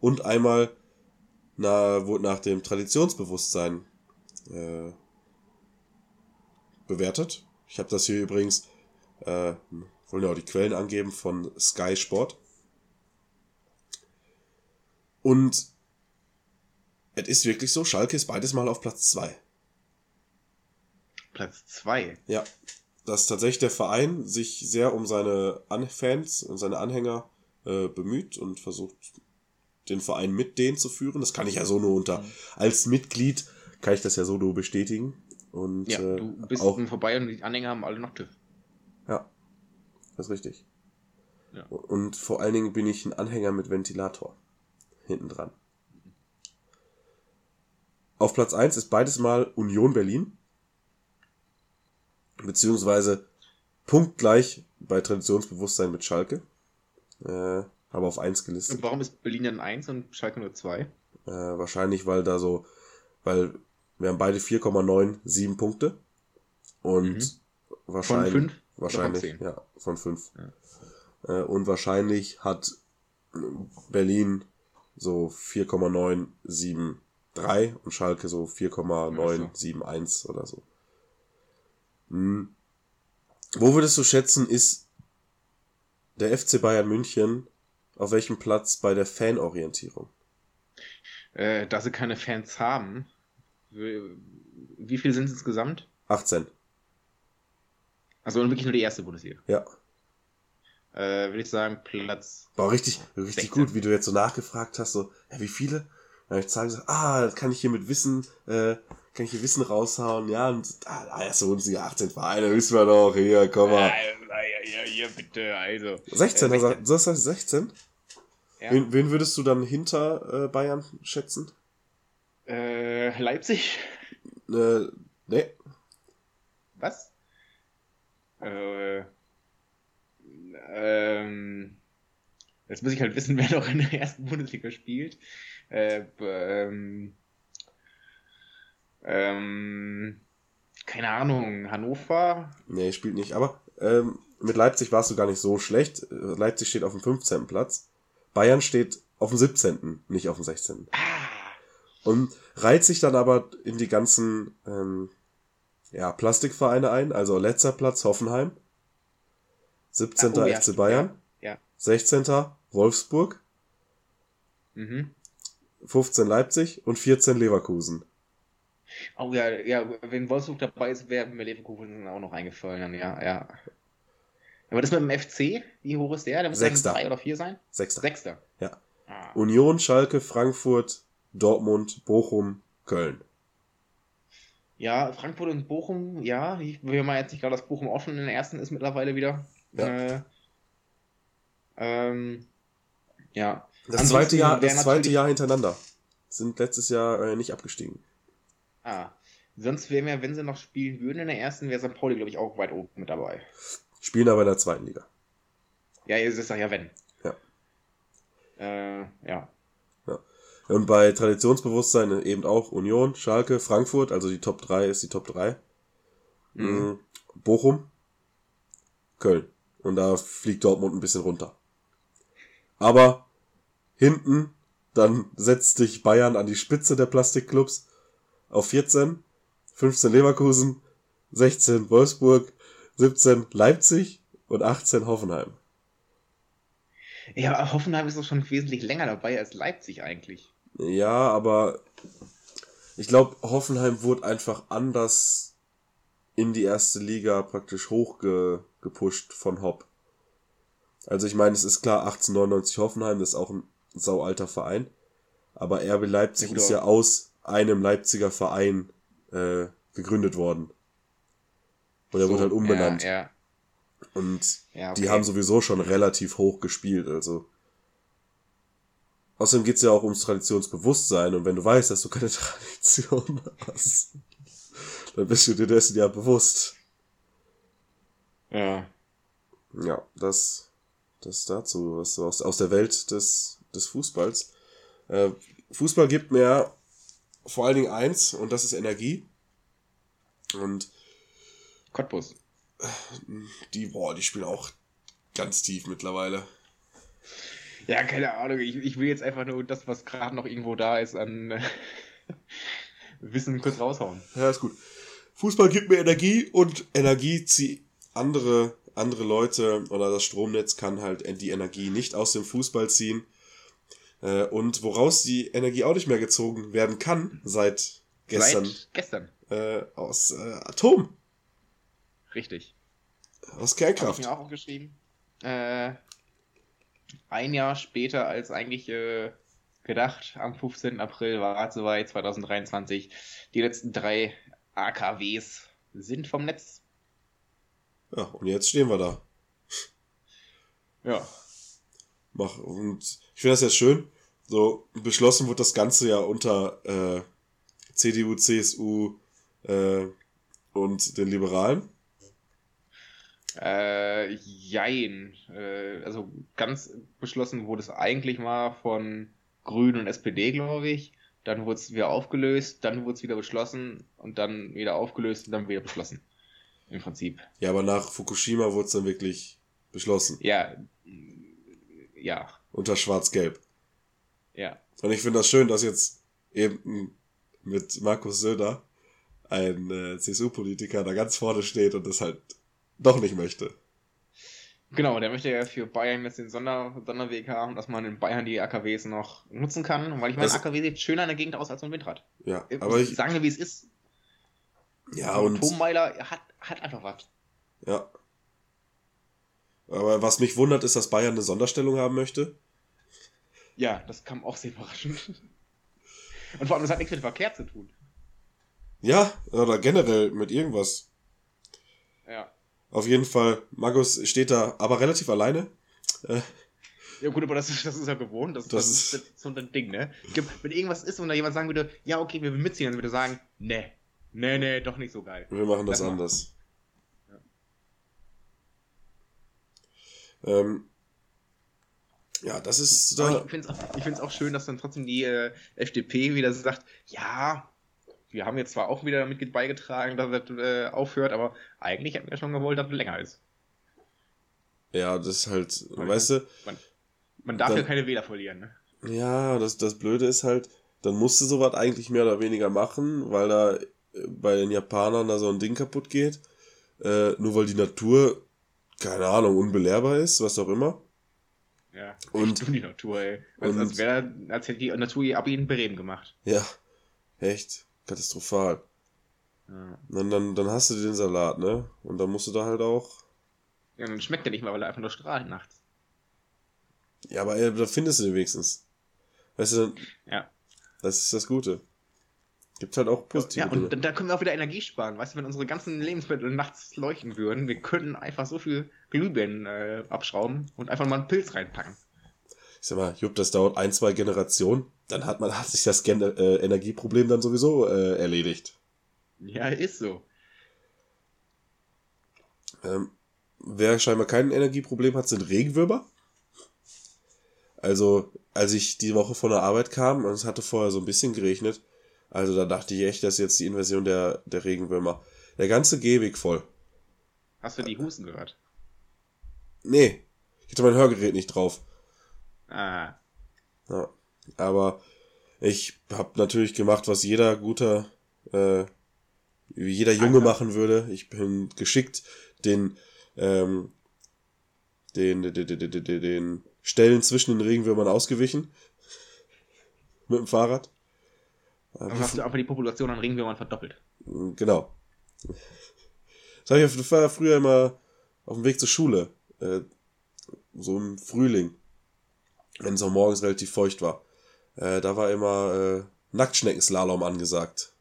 Und einmal na, wurde nach dem Traditionsbewusstsein äh, bewertet. Ich habe das hier übrigens, äh, wollen ja auch die Quellen angeben, von Sky Sport. Und es ist wirklich so, Schalke ist beides mal auf Platz zwei. Platz 2. Ja, dass tatsächlich der Verein sich sehr um seine An Fans und seine Anhänger äh, bemüht und versucht, den Verein mit denen zu führen. Das kann ich ja so nur unter. Als Mitglied kann ich das ja so nur bestätigen. Und Ja, äh, du bist auch, vorbei und die Anhänger haben alle noch TÜV. ja, das ist richtig. Ja. Und vor allen Dingen bin ich ein Anhänger mit Ventilator hinten dran. Auf Platz 1 ist beides mal Union Berlin. Beziehungsweise punktgleich bei Traditionsbewusstsein mit Schalke. Äh, aber auf 1 gelistet. Und warum ist Berlin dann 1 und Schalke nur 2? Äh, wahrscheinlich, weil da so, weil wir haben beide 4,97 Punkte. Und Mhm. wahrscheinlich. von Wahrscheinlich, zehn? ja, von 5. Äh, und wahrscheinlich hat Berlin so 4,973 und Schalke so 4,971 oder so. Hm. Wo würdest du schätzen, ist der FC Bayern München auf welchem Platz bei der Fanorientierung? Äh, da sie keine Fans haben. Wie viele sind es insgesamt? 18. Also wirklich nur die erste Bundesliga. Ja. Äh, würde ich sagen, Platz. War richtig, richtig 16. gut, wie du jetzt so nachgefragt hast, so, ja, wie viele? Dann hab ich so, ah, kann ich hier mit Wissen, äh, kann ich hier Wissen raushauen, ja, und ah, ah, erste Bundesliga 18 Vereine, wissen wir doch, hier, komm mal. Ja, ja, ja, ja, bitte, also. 16, Äh, also, das heißt 16? Ja. Wen, wen würdest du dann hinter äh, Bayern schätzen? Äh, Leipzig? Äh, nee, Was? Äh, ähm, jetzt muss ich halt wissen, wer noch in der ersten Bundesliga spielt. Äh, ähm, ähm, keine Ahnung, Hannover? nee, spielt nicht, aber ähm, mit Leipzig warst du gar nicht so schlecht. Leipzig steht auf dem 15. Platz. Bayern steht auf dem 17., nicht auf dem 16. Ah, Und reiht sich dann aber in die ganzen ähm, ja, Plastikvereine ein. Also letzter Platz Hoffenheim. 17. Ah, oh ja, FC Bayern. Ja. 16. Wolfsburg. Mhm. 15 Leipzig und 14 Leverkusen. Oh ja, ja, wenn Wolfsburg dabei ist, wäre mir Leverkusen auch noch eingefallen. Ja, ja. Aber das mit dem FC, wie hoch ist der? Der muss Sechster. drei oder vier sein? Sechster. Sechster. Ja. Ah. Union, Schalke, Frankfurt, Dortmund, Bochum, Köln. Ja, Frankfurt und Bochum, ja, ich will mal jetzt nicht gerade, dass Bochum auch schon in der ersten ist mittlerweile wieder. Ja. Äh, ähm, ja. Das zweite, Jahr, das zweite Jahr hintereinander. Sind letztes Jahr äh, nicht abgestiegen. Ah. Sonst wären wir, wenn sie noch spielen würden in der ersten, wäre St. Pauli, glaube ich, auch weit oben mit dabei. Spielen aber in der zweiten Liga. Ja, ist doch ja wenn. Ja. Äh, ja. Und bei Traditionsbewusstsein eben auch Union, Schalke, Frankfurt, also die Top 3 ist die Top 3. Mhm. Mhm. Bochum, Köln. Und da fliegt Dortmund ein bisschen runter. Aber hinten, dann setzt sich Bayern an die Spitze der Plastikclubs auf 14, 15 Leverkusen, 16 Wolfsburg, 17 Leipzig und 18 Hoffenheim. Ja, Hoffenheim ist doch schon wesentlich länger dabei als Leipzig eigentlich. Ja, aber ich glaube, Hoffenheim wurde einfach anders in die erste Liga praktisch hochgepusht von Hopp. Also ich meine, es ist klar, 1899 Hoffenheim, das ist auch ein saualter Verein. Aber RB Leipzig Ja, ist ja aus einem Leipziger Verein äh, gegründet worden. Und er So, wurde halt umbenannt. Ja, ja. Und Ja, die okay. haben sowieso schon relativ hoch gespielt, also. Außerdem geht's ja auch ums Traditionsbewusstsein und wenn du weißt, dass du keine Tradition hast, dann bist du dir dessen ja bewusst. Ja. Ja, das, das dazu, was so aus, aus der Welt des, des Fußballs. Äh, Fußball gibt mir vor allen Dingen eins und das ist Energie. Und Cottbus. die, boah, die spielen auch ganz tief mittlerweile. Ja, keine Ahnung. Ich, ich will jetzt einfach nur das, was gerade noch irgendwo da ist, an äh, Wissen kurz raushauen. Ja, ist gut. Fußball gibt mir Energie und Energie zieht andere, andere Leute oder das Stromnetz kann halt die Energie nicht aus dem Fußball ziehen. Äh, Und woraus die Energie auch nicht mehr gezogen werden kann, seit gestern, Seit gestern. äh, aus äh, Atom, Richtig. aus Habe ich Kernkraft. mir auch aufgeschrieben. Äh, ein Jahr später als eigentlich äh, gedacht, am 15. April war es soweit, 2023. Die letzten drei AKWs sind vom Netz. Ja, und jetzt stehen wir da. Ja. Mach, und ich finde das jetzt schön. So, beschlossen wird das Ganze ja unter äh, CDU, CSU äh, und den Liberalen. Äh, jein. Äh, also ganz beschlossen wurde es eigentlich mal von Grünen und SPD, glaube ich. Dann wurde es wieder aufgelöst, dann wurde es wieder beschlossen und dann wieder aufgelöst und dann wieder beschlossen. Im Prinzip. Ja, aber nach Fukushima wurde es dann wirklich beschlossen. Ja. Ja. Unter Schwarz-Gelb. Ja. Und ich finde das schön, dass jetzt eben mit Markus Söder ein äh, CSU-Politiker da ganz vorne steht und das halt doch nicht möchte. Genau, der möchte ja für Bayern jetzt den Sonder Sonderweg haben, dass man in Bayern die AKWs noch nutzen kann. Weil ich meine, Also- AKW sieht schöner in der Gegend aus als so ein Windrad. Ja, Äh, aber ich, Sagen wir, wie es ist. ja So ein und, Atommeiler hat, hat einfach was. ja. Aber was mich wundert, ist, dass Bayern eine Sonderstellung haben möchte. Ja, das kam auch sehr überraschend. Und vor allem, das hat nichts mit Verkehr zu tun. Ja, oder generell mit irgendwas. Ja. Auf jeden Fall, Magus steht da aber relativ alleine. Äh, Ja gut, aber das ist, das ist ja gewohnt. Das, Das das, ist- ist so ein Ding, ne? Wenn irgendwas ist und da jemand sagen würde, ja, okay, wir will mitziehen, dann würde er sagen, ne, ne, ne, doch nicht so geil. wir machen das mal. anders. Ja. Ähm, ja, das ist da. ich finde es auch, schön, dass dann trotzdem die äh, FDP wieder sagt, ja, wir haben jetzt zwar auch wieder damit beigetragen, dass es äh, aufhört, aber eigentlich hätten wir schon gewollt, dass es länger ist. Ja, das ist halt, Okay. weißt du, Man darf Dann- ja keine Wähler verlieren, ne? ja, das, das Blöde ist halt, dann musst du sowas eigentlich mehr oder weniger machen, weil da äh, bei den Japanern da so ein Ding kaputt geht. Äh, nur weil die Natur, keine Ahnung, unbelehrbar ist, was auch immer. Ja, Und- die Natur, ey. Als, als, wär, als hätte die Natur ihr ab ihnen Bereden gemacht. Ja, echt katastrophal. Ja. Und dann, dann hast du den Salat, ne? Und dann musst du da halt auch. ja, dann schmeckt der nicht mal, weil er einfach nur strahlt nachts. Ja, aber äh, da findest du den wenigstens. Weißt du, Ja. das ist das Gute. Gibt halt auch positive Ja, und dann, dann können wir auch wieder Energie sparen. Weißt du, wenn unsere ganzen Lebensmittel nachts leuchten würden, wir könnten einfach so viel Glühbirnen äh, abschrauben und einfach mal einen Pilz reinpacken. Ich sag mal, Jupp, das dauert ein, zwei Generationen, dann hat man hat sich das Gen äh, Energieproblem dann sowieso äh, erledigt. Ja, ist so. Ähm, wer scheinbar kein Energieproblem hat, sind Regenwürmer. Also, als ich die Woche von der Arbeit kam und es hatte vorher so ein bisschen geregnet, also da dachte ich echt, das ist jetzt die Invasion der, der Regenwürmer. Der ganze Gehweg voll. Hast du die Husten gehört? Nee, ich hatte mein Hörgerät nicht drauf. Ah, Ja, aber ich habe natürlich gemacht, was jeder guter, äh, wie jeder Junge Alter. machen würde. Ich bin geschickt den, ähm, den, den, den, den, den, den Stellen zwischen den Regenwürmern ausgewichen. Mit dem Fahrrad. Dann hast du einfach die Population an Regenwürmern verdoppelt. Genau. Das hab ich auf- das war früher immer auf dem Weg zur Schule. Äh, so im Frühling. Wenn es auch morgens relativ feucht war. Äh, da war immer äh, Nacktschneckenslalom angesagt.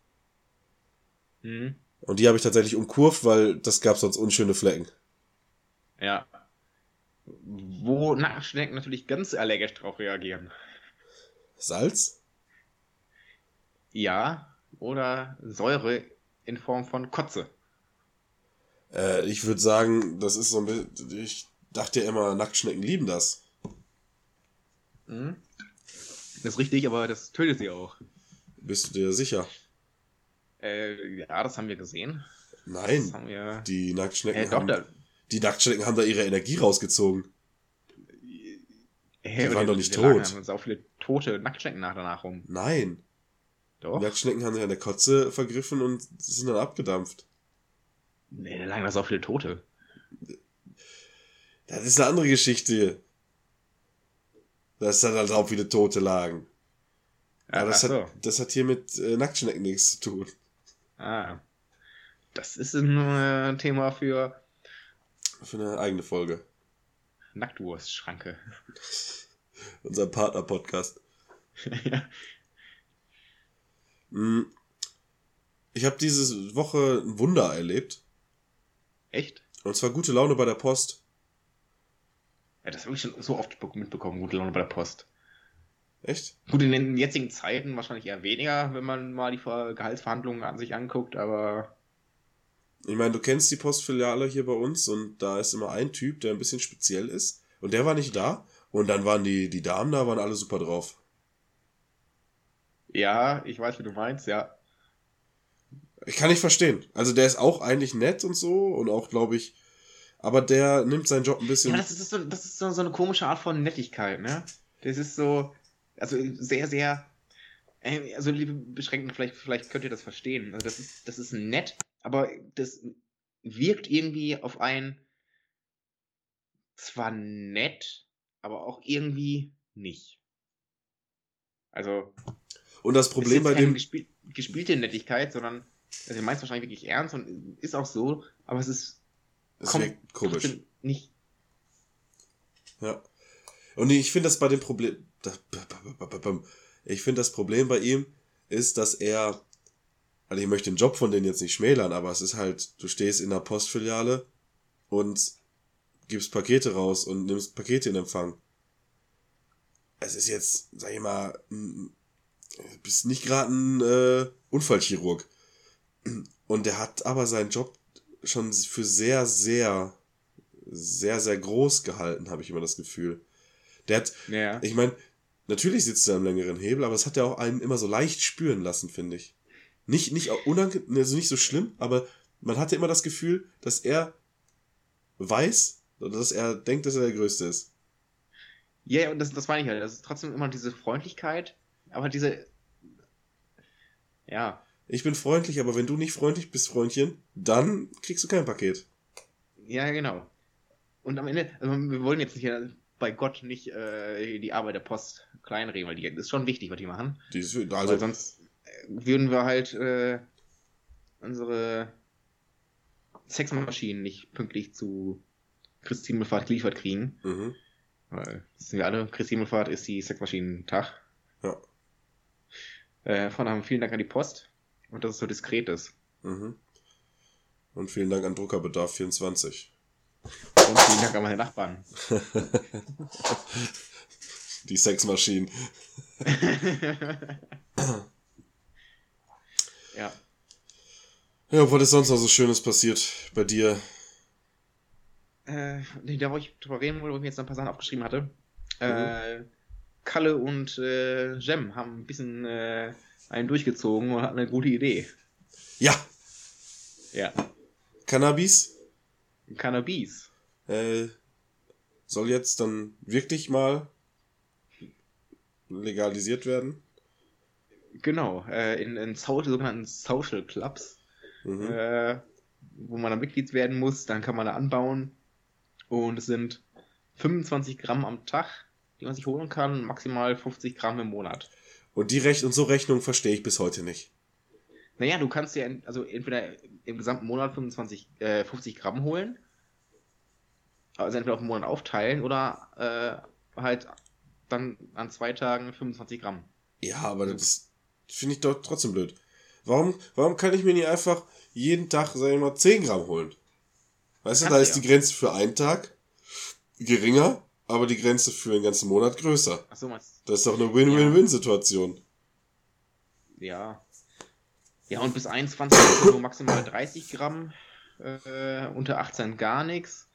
Mhm. Und die habe ich tatsächlich umkurvt, weil das gab sonst unschöne Flecken. Ja. Wo Nackenschnecken natürlich ganz allergisch drauf reagieren. Salz? Ja, oder Säure in Form von Kotze. Äh, ich würde sagen, das ist so ein bisschen. Ich dachte ja immer, Nacktschnecken lieben das. Mhm. Das ist richtig, aber das tötet sie auch. Bist du dir sicher? Äh, ja, das haben wir gesehen. Das Nein. haben wir. Die Nacktschnecken, Äh, doch, haben, da, die Nacktschnecken haben da ihre Energie rausgezogen. Hä, waren aber doch nicht tot. uns auch viele tote Nacktschnecken nach danach rum. Nein. Doch? Nacktschnecken haben sich an der Kotze vergriffen und sind dann abgedampft. Nee, da lagen da so viele Tote. Das ist eine andere Geschichte. Dass da dann auch viele Tote lagen. Aber das, so. hat, das hat hier mit äh, Nacktschnecken nichts zu tun. Ah. Das ist ein äh, Thema für Für eine eigene Folge. Nacktwurstschranke. Unser Partner-Podcast. ja. Mm. Ich habe diese Woche ein Wunder erlebt. Echt? Und zwar gute Laune bei der Post. Ja, das habe ich schon so oft be- mitbekommen, gute Laune bei der Post. Echt? Gut, in den jetzigen Zeiten wahrscheinlich eher weniger, wenn man mal die Ver Gehaltsverhandlungen an sich anguckt, aber Ich meine, du kennst die Postfiliale hier bei uns und da ist immer ein Typ, der ein bisschen speziell ist. Und der war nicht da. Und dann waren die, die Damen da, waren alle super drauf. Ja, ich weiß, wie du meinst, ja. Ich kann nicht verstehen. Also der ist auch eigentlich nett und so und auch, glaube ich, aber der nimmt seinen Job ein bisschen. Ja, das ist so, das ist so, so eine komische Art von Nettigkeit, ne? Das ist so, also sehr, sehr, äh, also liebe Beschränkten, vielleicht, vielleicht könnt ihr das verstehen. Also das ist, das ist nett, aber das wirkt irgendwie auf einen zwar nett, aber auch irgendwie nicht. Also, und das Problem bei dem. gespiel gespielte Nettigkeit, sondern also, er meint wahrscheinlich wirklich ernst und ist auch so, aber es ist Es wirkt komisch. nicht Ja. Und ich finde das bei dem Problem. Ich finde das Problem bei ihm ist, dass er. Also ich möchte den Job von denen jetzt nicht schmälern, aber es ist halt, du stehst in der Postfiliale und gibst Pakete raus und nimmst Pakete in Empfang. Es ist jetzt, sag ich mal, bist nicht gerade ein äh, Unfallchirurg. Und der hat aber seinen Job schon für sehr, sehr, sehr, sehr groß gehalten, habe ich immer das Gefühl. Der hat, Ja. ich meine, natürlich sitzt er am längeren Hebel, aber es hat er auch einen immer so leicht spüren lassen, finde ich. Nicht, nicht unangenehm, also nicht so schlimm, aber man hatte immer das Gefühl, dass er weiß, oder dass er denkt, dass er der Größte ist. Ja, ja, und das, das meine ich halt. Das ist trotzdem immer diese Freundlichkeit, aber diese Ja, Ich bin freundlich, aber wenn du nicht freundlich bist, Freundchen, dann kriegst du kein Paket. ja, genau. Und am Ende, also wir wollen jetzt nicht, äh, bei Gott nicht äh, die Arbeit der Post kleinreden, weil die das ist schon wichtig, was die machen. Dieses, Also, also, weil sonst äh, würden wir halt äh, unsere Sexmaschinen nicht pünktlich zu Christi Himmelfahrt geliefert kriegen. mhm. Weil, das wissen wir alle, Christi Himmelfahrt ist die Sexmaschinentag. Äh, von daher vielen Dank an die Post und dass es so diskret ist. Mhm. Und vielen Dank an Druckerbedarf 24. Und vielen Dank an meine Nachbarn. Die Sexmaschinen. ja. Ja, was ist sonst noch so Schönes passiert bei dir? Äh, nee, da wo ich drüber reden wollte, wo ich mir jetzt noch ein paar Sachen aufgeschrieben hatte. Äh, Kalle und äh, Jem haben ein bisschen äh, einen durchgezogen und hatten eine gute Idee. Ja, Ja. Cannabis Cannabis. äh, soll jetzt dann wirklich mal legalisiert werden. Genau, äh, in, in so sogenannten Social Clubs, Mhm. äh, wo man dann Mitglied werden muss, dann kann man da anbauen. Und es sind 25 Gramm am Tag, die man sich holen kann, maximal 50 Gramm im Monat. Und die Rech und so Rechnung verstehe ich bis heute nicht. Naja, du kannst dir also entweder im gesamten Monat 25, äh, 50 Gramm holen, also entweder auf den Monat aufteilen oder äh, halt dann an zwei Tagen 25 Gramm. Ja, aber das finde ich doch trotzdem blöd. Warum, warum kann ich mir nicht einfach jeden Tag, sag ich mal, 10 Gramm holen? Weißt du, da ist ja. die Grenze für einen Tag geringer, aber die Grenze für den ganzen Monat größer. Achso, meinst Das ist doch eine Win-Win-Win-Situation. Ja. Ja, und bis 21 Uhr nur maximal 30 Gramm, äh, unter 18 gar nichts.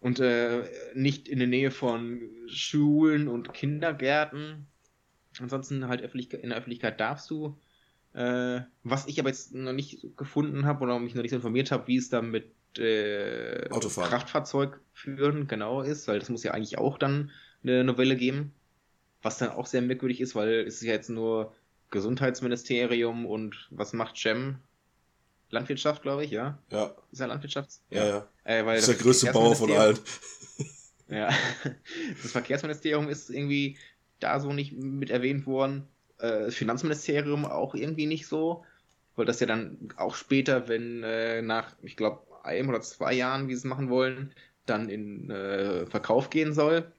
Und äh, nicht in der Nähe von Schulen und Kindergärten. Ansonsten halt in der Öffentlichkeit darfst du. Äh, was ich aber jetzt noch nicht gefunden habe oder mich noch nicht so informiert habe, wie es da mit äh. Kraftfahrzeug führen genau ist, weil das muss ja eigentlich auch dann eine Novelle geben. Was dann auch sehr merkwürdig ist, weil es ist ja jetzt nur Gesundheitsministerium und was macht Cem? Landwirtschaft, glaube ich, ja? Ja, Ist er Landwirtschaft? ja, ja. Äh, weil Das ist der größte Bauer von allen. Ja. Das Verkehrsministerium ist irgendwie da so nicht mit erwähnt worden. Äh, Das Finanzministerium auch irgendwie nicht so. Weil das ja dann auch später, wenn äh, nach, ich glaube, einem oder zwei Jahren, wie sie es machen wollen, dann in äh, Verkauf gehen soll,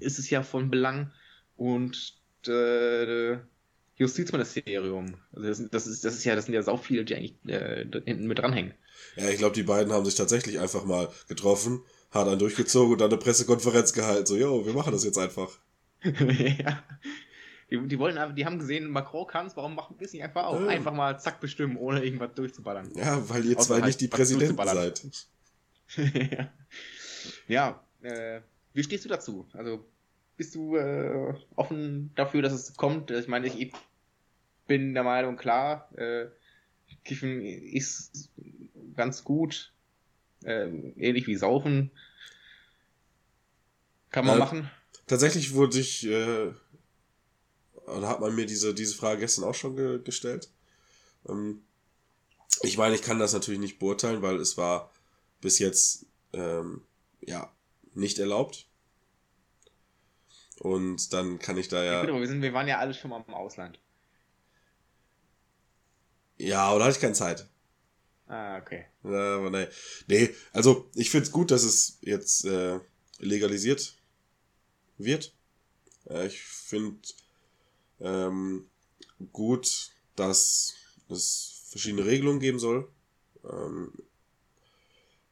ist es ja von Belang. Und äh, Justizministerium. Also das, das, ist, das ist ja, das sind ja sau viele, die eigentlich äh, hinten mit dranhängen. Ja, ich glaube, die beiden haben sich tatsächlich einfach mal getroffen, hat einen durchgezogen und dann eine Pressekonferenz gehalten. So, yo, wir machen das jetzt einfach. ja. Die, die wollen einfach, die haben gesehen, Macron kann es, warum machen wir es nicht einfach auch? Ja. Einfach mal zack bestimmen, ohne irgendwas durchzuballern. Ja, weil ihr Außer zwei halt nicht die Präsidenten seid. ja, äh, wie stehst du dazu? Also, bist du äh, offen dafür, dass es kommt? Ich meine, ich, ich bin der Meinung, klar, äh, Kiffen ist ganz gut, äh, ähnlich wie Saufen. Kann man Äh, machen. Tatsächlich wurde ich, äh, oder hat man mir diese, diese Frage gestern auch schon ge gestellt. Ähm, ich meine, ich kann das natürlich nicht beurteilen, weil es war bis jetzt, ähm, ja, nicht erlaubt. Und dann kann ich da Ja. ja, Gut, aber wir, sind, wir waren ja alle schon mal im Ausland. ja, aber da hatte ich keine Zeit. Ah, okay. Ja, aber nee. Nee, also ich finde es gut, dass es jetzt äh, legalisiert wird. Äh, ich finde ähm, gut, dass es verschiedene Regelungen geben soll. Ähm,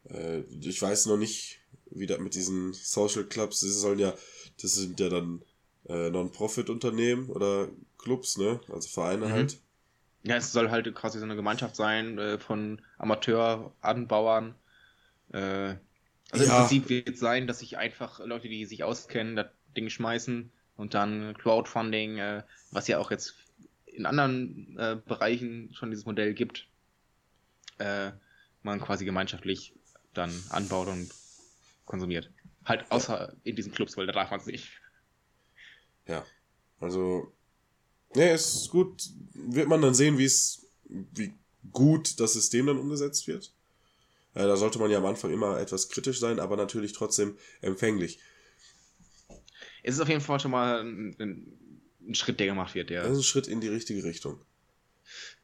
äh, ich weiß noch nicht, wie das mit diesen Social Clubs, das sollen ja, das sind ja dann äh, Non-Profit-Unternehmen oder Clubs, ne? Also Vereine Mhm. halt. Ja, es soll halt quasi so eine Gemeinschaft sein äh, von Amateuranbauern. Äh, also Ja. im Prinzip wird es sein, dass sich einfach Leute, die sich auskennen, das Ding schmeißen und dann Crowdfunding, äh, was ja auch jetzt in anderen äh, Bereichen schon dieses Modell gibt, äh, man quasi gemeinschaftlich dann anbaut und konsumiert. Halt außer in diesen Clubs, weil da darf man es nicht. Ja, also Nee, ist gut. Wird man dann sehen, wie es, wie gut das System dann umgesetzt wird. Äh, da sollte man ja am Anfang immer etwas kritisch sein, aber natürlich trotzdem empfänglich. Es ist auf jeden Fall schon mal ein, ein, Schritt, der gemacht wird, ja. Das ist ein Schritt in die richtige Richtung.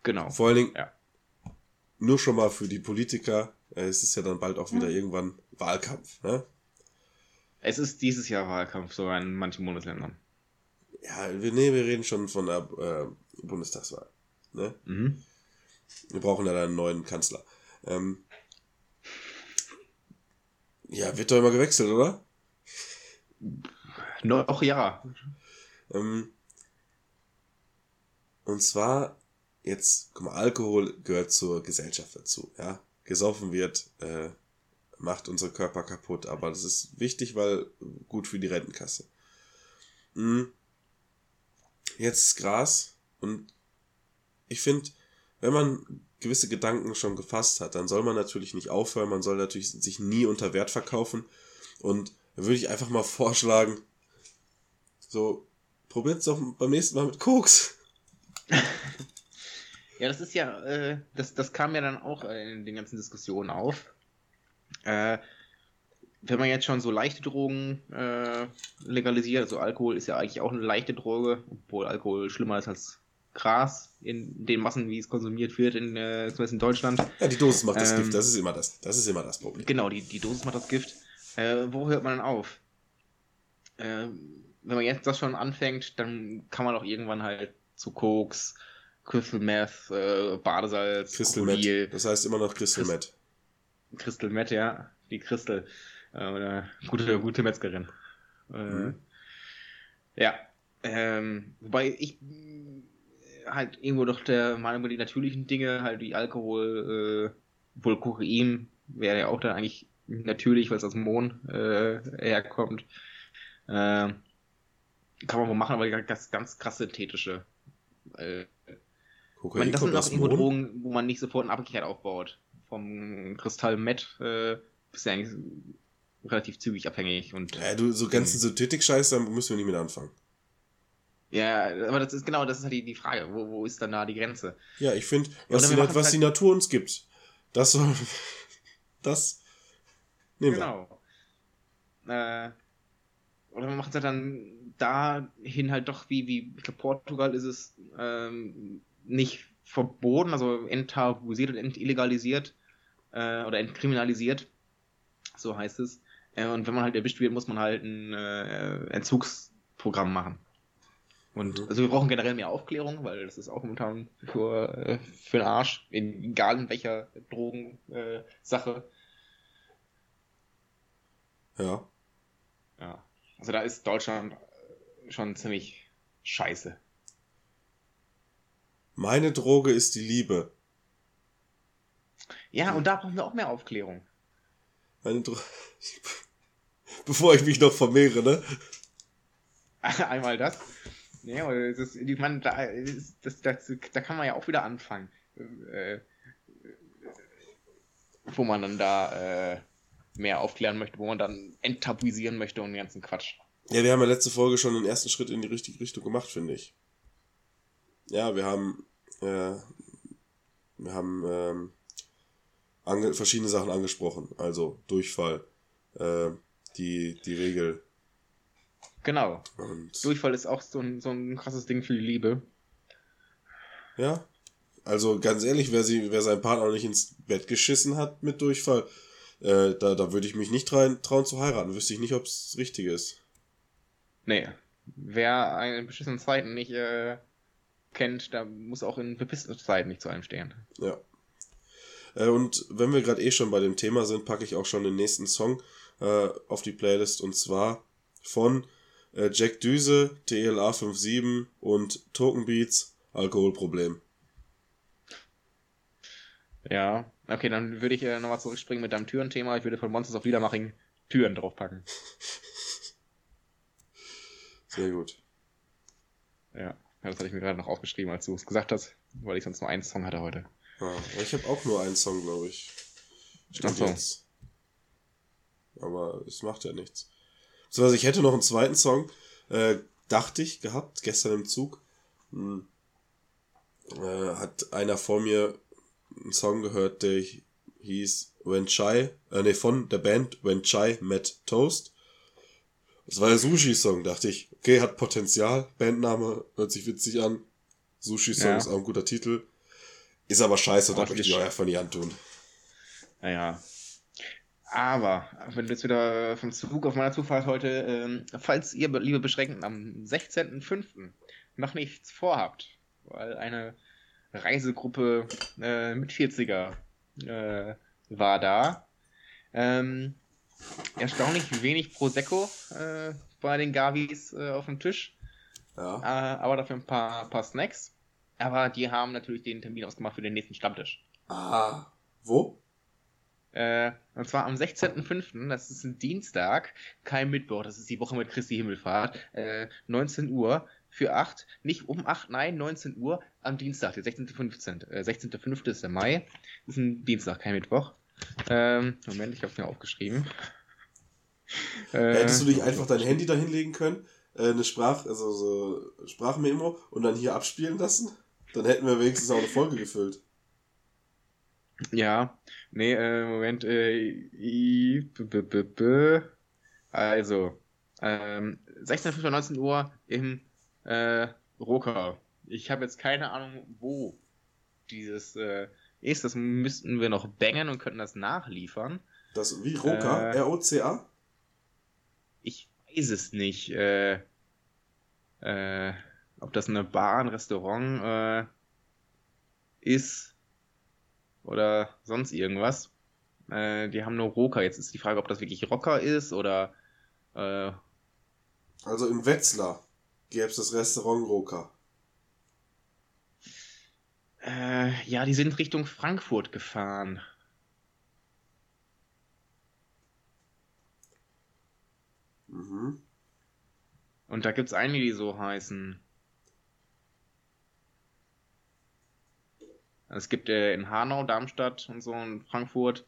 Genau. Vor allen Dingen Ja. nur schon mal für die Politiker. äh, Es ist ja dann bald auch wieder irgendwann Wahlkampf. Ne? Es ist dieses Jahr Wahlkampf, sogar in manchen Bundesländern. Ja, wir, nee, wir reden schon von der äh, Bundestagswahl. Ne? Mhm. Wir brauchen ja dann einen neuen Kanzler. Ähm, ja, wird doch immer gewechselt, oder? Noch ja. Ähm, und zwar, jetzt, guck mal, Alkohol gehört zur Gesellschaft dazu, ja. Gesoffen wird, äh, macht unsere Körper kaputt, aber das ist wichtig, weil gut für die Rentenkasse. Mhm. Jetzt ist Gras und ich finde, wenn man gewisse Gedanken schon gefasst hat, dann soll man natürlich nicht aufhören, man soll natürlich sich nie unter Wert verkaufen und würde ich einfach mal vorschlagen, so, probiert's doch beim nächsten Mal mit Koks. Ja, das ist ja, äh, das, das kam ja dann auch äh, in den ganzen Diskussionen auf. Äh, wenn man jetzt schon so leichte Drogen äh, legalisiert, also Alkohol ist ja eigentlich auch eine leichte Droge, obwohl Alkohol schlimmer ist als Gras in den Massen, wie es konsumiert wird, in, äh, zumindest in Deutschland. Ja, die Dosis macht das Ähm. Gift, das ist immer das, das ist immer das Problem. Genau, die, die Dosis macht das Gift. Äh, wo hört man dann auf? Ähm, wenn man jetzt das schon anfängt, dann kann man auch irgendwann halt zu Koks, Crystal Meth, äh, Badesalz, Crystal Krokodil, Met, das heißt immer noch Crystal Christ- Met. Crystal Meth, ja, die Crystal, äh, oder gute, gute Metzgerin. Äh, Mhm. Ja, ähm, wobei ich mh, halt irgendwo doch der Meinung bin, die natürlichen Dinge, halt wie Alkohol, äh, wohl Kokain, wäre ja auch dann eigentlich natürlich, weil es aus dem Mond äh, herkommt. Äh, kann man wohl machen, aber ganz, ganz krass synthetische. Äh, Kokain meine, das sind auch irgendwo. Drogen, wo man nicht sofort eine Abhängigkeit aufbaut. Vom Kristall Met äh, bist du eigentlich relativ zügig abhängig und Ja, du, so ganzen Synthetik-Scheiß, da müssen wir nicht mit anfangen. ja, aber das ist genau, das ist halt die, die Frage, wo, wo ist dann da die Grenze? Ja, ich finde, was, die, wir was halt- die Natur uns gibt, das soll, das nehmen wir. Genau. Äh, oder man macht es halt dann dahin halt doch wie, wie, ich glaube, Portugal ist es ähm, nicht verboten, also enttabuisiert und entillegalisiert äh, oder entkriminalisiert, so heißt es. Äh, und wenn man halt erwischt wird, muss man halt ein äh, Entzugsprogramm machen. Und Mhm. also wir brauchen generell mehr Aufklärung, weil das ist auch momentan für, äh, für den Arsch, in, egal in welcher Drogensache. Äh. Ja. Ja. Also da ist Deutschland schon ziemlich scheiße. Meine Droge ist die Liebe. Ja, und da brauchen wir auch mehr Aufklärung. Meine Dro Bevor ich mich noch vermehre, ne? Einmal das. Ja, das ist, ich meine, da, ist, das, das, da kann man ja auch wieder anfangen. Äh, wo man dann da äh, mehr aufklären möchte, wo man dann enttabuisieren möchte und den ganzen Quatsch. Ja, wir haben ja letzte Folge schon den ersten Schritt in die richtige Richtung gemacht, finde ich. Ja, wir haben, äh, wir haben ähm, ange verschiedene Sachen angesprochen. Also Durchfall, äh, die, die Regel Genau. und Durchfall ist auch so ein, so ein krasses Ding für die Liebe. ja. Also ganz ehrlich, wer sie, wer seinen Partner noch nicht ins Bett geschissen hat mit Durchfall, äh, da, da würde ich mich nicht trauen, trauen zu heiraten. Wüsste ich nicht, ob es das Richtige ist. Nee. Wer in beschissenen Zeiten nicht äh, kennt, da muss auch in bepissten Zeiten nicht zu einem stehen. Ja. Äh, und wenn wir gerade eh schon bei dem Thema sind, packe ich auch schon den nächsten Song äh, auf die Playlist und zwar von äh, Jack Düse, TLA 57 und Token Beats, Alkoholproblem. Ja. Okay, dann würde ich äh, nochmal zurückspringen mit deinem Türenthema. Ich würde von Monsters of Liedermaching Türen draufpacken. Sehr gut. Ja. das hatte ich mir gerade noch aufgeschrieben, als du es gesagt hast, weil ich sonst nur einen Song hatte heute. Ja, ich habe auch nur einen Song, glaube ich. Stimmt so. jetzt. Aber es macht ja nichts. Also ich hätte noch einen zweiten Song, äh, dachte ich, gehabt, gestern im Zug. hm, äh, hat einer vor mir einen Song gehört, der hieß When Chai, äh, nee, von der Band When Chai Met Toast. Das war der Sushi-Song, dachte ich. Okay, hat Potenzial. Bandname, hört sich witzig an. Sushi-Song Ja. ist auch ein guter Titel. Ist aber scheiße, da möchte ich euch einfach nicht antun. Naja. Aber, wenn du jetzt wieder vom Zug auf meiner Zufahrt heute, ähm, falls ihr, liebe Beschränkten, am 16.05. noch nichts vorhabt, weil eine Reisegruppe äh, mit 40er äh, war da, ähm, erstaunlich wenig Prosecco äh, bei den Gavis äh, auf dem Tisch, Ja. äh, aber dafür ein paar, paar Snacks. Aber die haben natürlich den Termin ausgemacht für den nächsten Stammtisch. Ah. Wo? Äh, und zwar am 16.05., das ist ein Dienstag, kein Mittwoch, das ist die Woche mit Christi Himmelfahrt, äh, 19 Uhr für 8, nicht um 8, nein, 19 Uhr am Dienstag, der 16.15., äh, 16.05. ist der Mai, ist ein Dienstag, kein Mittwoch. Ähm, Moment, ich hab's mir aufgeschrieben. Äh, Hättest du nicht einfach dein Handy da hinlegen können, äh, eine Sprach, also so Sprachmemo und dann hier abspielen lassen? Dann hätten wir wenigstens auch eine Folge gefüllt. Ja, nee, äh, Moment, äh, i, b, b, b, b. also, ähm, 16.05. 19 Uhr im äh, Roker. Ich habe jetzt keine Ahnung, wo dieses äh, ist. Das müssten wir noch bangen und könnten das nachliefern. Das wie Roka, Äh. R-O-C-A? Ich weiß es nicht, äh, äh, ob das eine Bar, ein Restaurant äh, ist oder sonst irgendwas. Äh, die haben nur Rocker. Jetzt ist die Frage, ob das wirklich Rocker ist oder äh, Also in Wetzlar gäbe es das Restaurant Roka. äh, ja, die sind Richtung Frankfurt gefahren. Mhm. Und da gibt's einige, die so heißen. Es gibt äh, in Hanau, Darmstadt und so in Frankfurt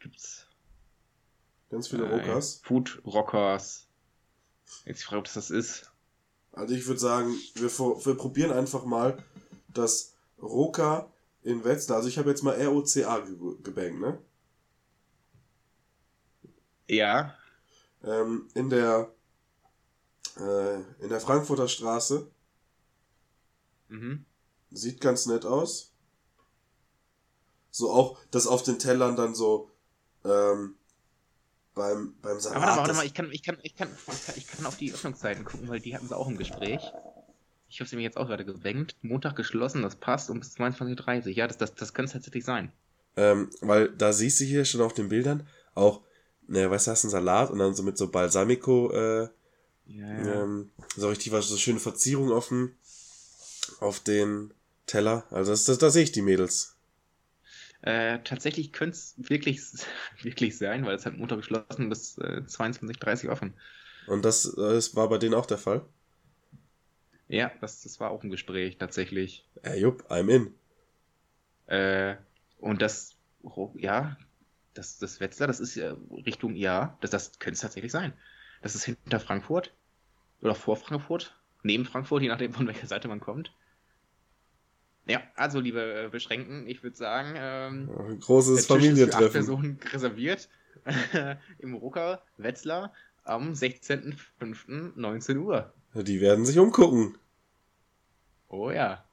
gibt's Ganz viele äh, Rokas. Food Rockers. Jetzt die Frage, ob das das ist. Also ich würde sagen, wir, wir probieren einfach mal das Roka in Wetzlar. Also ich habe jetzt mal R-O-C-A ge gebankt, ne? Ja, Ähm, in der äh, in der Frankfurter Straße. mhm. Sieht ganz nett aus. So auch, dass auf den Tellern dann so ähm, beim, beim Salat. Aber warte mal, warte mal, ich kann, ich kann, ich kann, ich kann, auf die Öffnungszeiten gucken, weil die hatten sie auch im Gespräch. Ich habe sie mir jetzt auch gerade gewenkt. Montag geschlossen, das passt um bis 22.30 Uhr. Ja, das, das, das könnte es tatsächlich sein. Ähm, weil da siehst du hier schon auf den Bildern auch, ne, weißt du, hast einen Salat und dann so mit so Balsamico, äh, Ja, ähm, so richtig was, so schöne Verzierung auf den, auf den Teller. Also das, das, da sehe ich die Mädels. Äh, tatsächlich könnte es wirklich, wirklich sein, weil es hat Montag geschlossen bis äh, 22.30 Uhr offen. Und das, das war bei denen auch der Fall. Ja, das, das war auch ein Gespräch, tatsächlich. Äh, jupp, I'm in. Äh, und das, oh, ja, das, das Wetzlar, das ist ja Richtung, ja, das, das könnte es tatsächlich sein. Das ist hinter Frankfurt oder vor Frankfurt, neben Frankfurt, je nachdem, von welcher Seite man kommt. Ja, also, liebe äh, Beschränkten, ich würde sagen, ähm, Ein großes der Tisch ist für acht Familientreffen. Personen reserviert im Rucker Wetzlar am 16.05.19 Uhr. Die werden sich umgucken. Oh ja.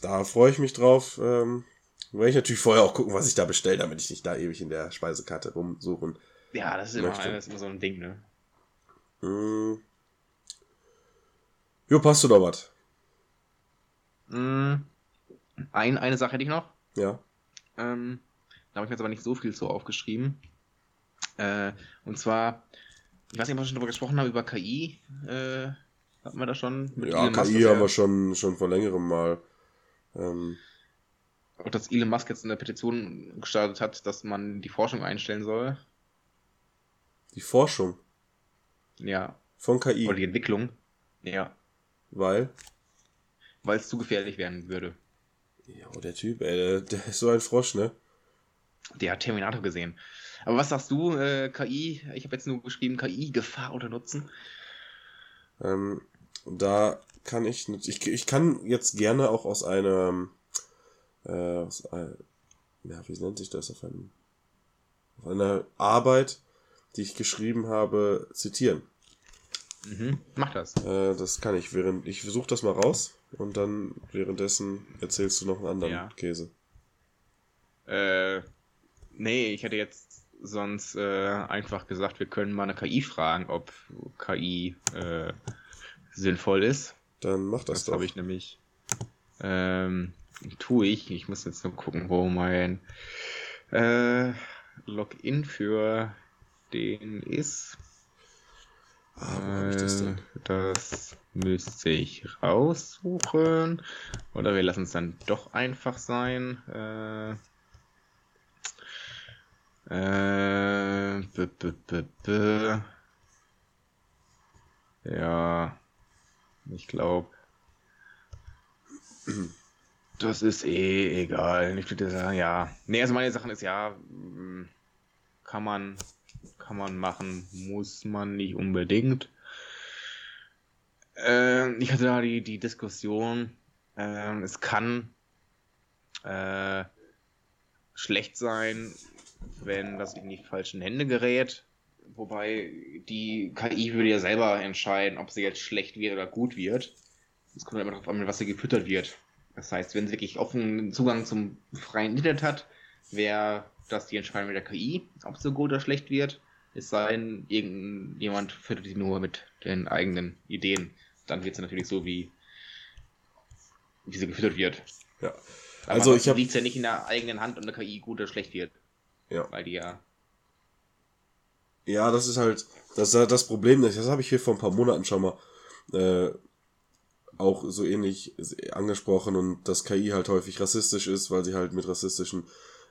Da freue ich mich drauf. Ähm, werde ich natürlich vorher auch gucken, was ich da bestelle, damit ich nicht da ewig in der Speisekarte rumsuchen. Ja, das ist immer, das ist immer so ein Ding, ne? Hm. Jo, passt du da was? Mm, Ein, eine Sache hätte ich noch. Ja. Ähm, da habe ich mir jetzt aber nicht so viel zu aufgeschrieben. Äh, und zwar, ich weiß nicht, ob wir schon drüber gesprochen haben, über KI. Äh, hatten wir da schon? Mit Ja, Elon Musk, KI dass haben wir schon, schon vor längerem mal. Ähm, Auch dass Elon Musk jetzt eine Petition gestartet hat, dass man die Forschung einstellen soll. die Forschung Ja. von KI. Oder die Entwicklung. Ja. Weil. Weil es zu gefährlich werden würde. Ja, der Typ, ey, der, der ist so ein Frosch, ne? Der hat Terminator gesehen. Aber was sagst du, äh, KI? Ich habe jetzt nur geschrieben, KI, Gefahr oder Nutzen. Ähm, da kann ich, ich, ich kann jetzt gerne auch aus einem, äh, aus ein, ja, wie nennt sich das, auf, einem, auf einer Arbeit, die ich geschrieben habe, zitieren. Mhm. Mach das. Äh, das kann ich, während, ich suche das mal raus und dann währenddessen erzählst du noch einen anderen Ja. Käse. Äh, nee, ich hätte jetzt sonst äh, einfach gesagt, wir können mal eine KI fragen, ob KI äh, sinnvoll ist. Dann mach das, Das, doch. habe ich nämlich. Ähm, tue ich. Ich muss jetzt nur gucken, wo mein äh, Login für den ist. Ah, das denn? Äh, das müsste ich raussuchen. Oder wir lassen es dann doch einfach sein. Äh, äh, b, b, b, b. Ja, ich glaube, das ist eh egal. Ich würde sagen, ja. Nee, also meine Sachen ist ja, kann man, kann man machen, muss man nicht unbedingt. Äh, ich hatte da die, die Diskussion, äh, es kann äh, schlecht sein, wenn das in die falschen Hände gerät. Wobei die KI würde ja selber entscheiden, ob sie jetzt schlecht wird oder gut wird. Es kommt immer darauf an, was sie gefüttert wird. Das heißt, wenn sie wirklich offenen Zugang zum freien Internet hat, wäre das die Entscheidung mit der KI, ob sie gut oder schlecht wird. Es sei denn, irgendjemand füttert sie nur mit den eigenen Ideen. Dann wird sie natürlich so, wie, wie sie gefüttert wird. Ja. Aber Also ich hab- liegt ja nicht in der eigenen Hand, ob eine KI gut oder schlecht wird. Ja. Weil die ja. Ja, das ist halt, das ist halt das Problem, das habe ich hier vor ein paar Monaten schon mal äh, auch so ähnlich angesprochen und dass KI halt häufig rassistisch ist, weil sie halt mit rassistischen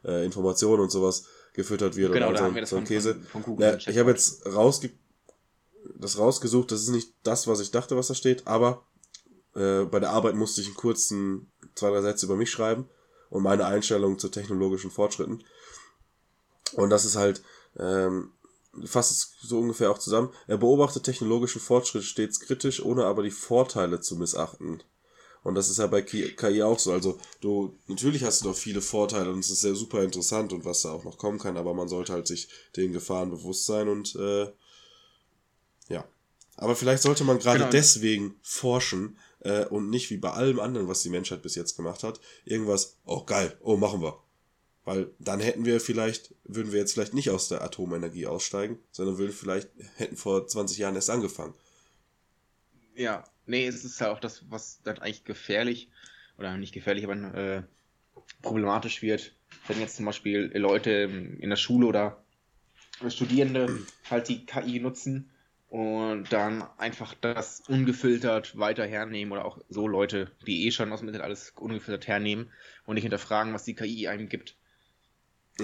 äh, Informationen und sowas gefüttert wird Genau, oder da so, haben wir das so von, Käse. von, von im ich habe jetzt rausge das rausgesucht, das ist nicht das, was ich dachte, was da steht, aber äh, bei der Arbeit musste ich einen kurzen zwei, drei Sätze über mich schreiben und meine Einstellung zu technologischen Fortschritten. Und das ist halt, ähm, fasst es so ungefähr auch zusammen. Er beobachtet technologischen Fortschritt stets kritisch, ohne aber die Vorteile zu missachten. Und das ist ja bei Ki- auch so. Also du, natürlich hast du doch viele Vorteile und es ist sehr super interessant und was da auch noch kommen kann, aber man sollte halt sich den Gefahren bewusst sein und äh, ja. Aber vielleicht sollte man gerade Genau. deswegen forschen äh, und nicht wie bei allem anderen, was die Menschheit bis jetzt gemacht hat, irgendwas, oh geil, oh machen wir. Weil dann hätten wir vielleicht, würden wir jetzt vielleicht nicht aus der Atomenergie aussteigen, sondern würden vielleicht, hätten vor 20 Jahren erst angefangen. Ja, nee, es ist ja auch das, was dann eigentlich gefährlich, oder nicht gefährlich, aber äh, problematisch wird, wenn jetzt zum Beispiel Leute in der Schule oder Studierende halt die KI nutzen und dann einfach das ungefiltert weiter hernehmen oder auch so Leute, die eh schon aus dem Internet alles ungefiltert hernehmen und nicht hinterfragen, was die KI einem gibt.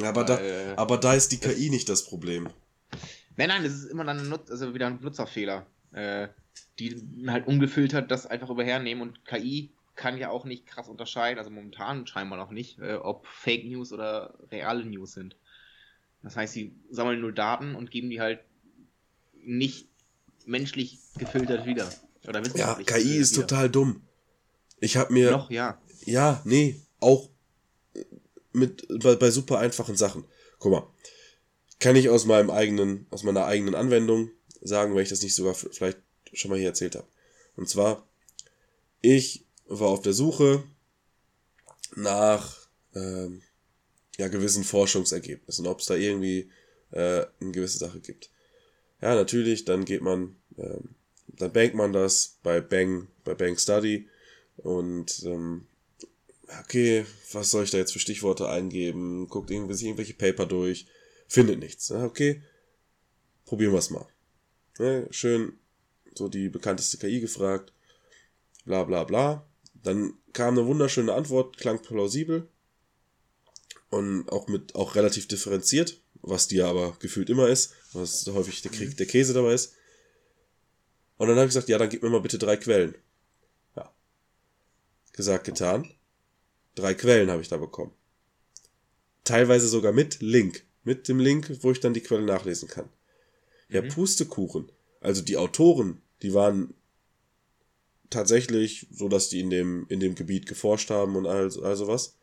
Aber, da, Weil- aber da ist die KI nicht das Problem. Nein, nein, das ist immer dann also wieder ein Nutzerfehler. Äh, die halt ungefiltert das einfach überhernehmen und KI kann ja auch nicht krass unterscheiden, also momentan scheinbar noch nicht, äh, ob Fake News oder reale News sind. Das heißt, sie sammeln nur Daten und geben die halt nicht menschlich gefiltert wieder. Oder Ja, KI gefiltert ist wieder. total dumm. Ich habe mir, Noch, ja. ja, nee, auch mit bei, bei super einfachen Sachen. Guck mal, kann ich aus meinem eigenen, aus meiner eigenen Anwendung sagen, wenn ich das nicht sogar vielleicht schon mal hier erzählt habe. Und zwar, ich war auf der Suche nach ähm, ja, gewissen Forschungsergebnissen, ob es da irgendwie äh, eine gewisse Sache gibt. Ja, natürlich, dann geht man, ähm, dann bankt man das bei Bang, bei Bang Study und ähm, okay, was soll ich da jetzt für Stichworte eingeben? Guckt irgendwie sich irgendwelche Paper durch, findet nichts. Okay, probieren wir es mal. Ja, schön so die bekannteste KI gefragt, bla bla bla. Dann kam eine wunderschöne Antwort, klang plausibel und auch mit auch relativ differenziert, was die ja aber gefühlt immer ist, was häufig der, Krieg, der Käse dabei ist. Und dann habe ich gesagt, ja, dann gib mir mal bitte drei Quellen. Ja. Gesagt, getan. Drei Quellen habe ich da bekommen. Teilweise sogar mit Link. Mit dem Link, wo ich dann die Quelle nachlesen kann. Ja, Mhm. Pustekuchen. Also die Autoren, die waren tatsächlich, so dass die in dem, in dem Gebiet geforscht haben und all, all sowas.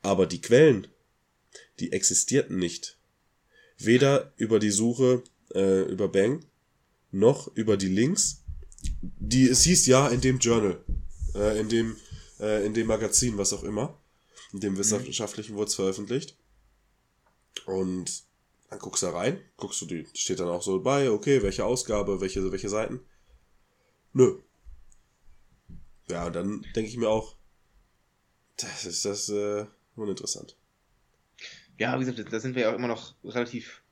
Aber die Quellen, die existierten nicht. Weder über die Suche äh, über Bang, noch über die Links. Die, es hieß ja in dem Journal, äh, in dem, äh, in dem Magazin, was auch immer. In dem wissenschaftlichen wurde es veröffentlicht. Und dann guckst du da rein, guckst du die, steht dann auch so bei, okay, welche Ausgabe, welche, welche Seiten. Nö. Ja, dann denke ich mir auch, das ist das äh, uninteressant. Ja, wie gesagt, da sind wir ja auch immer noch relativ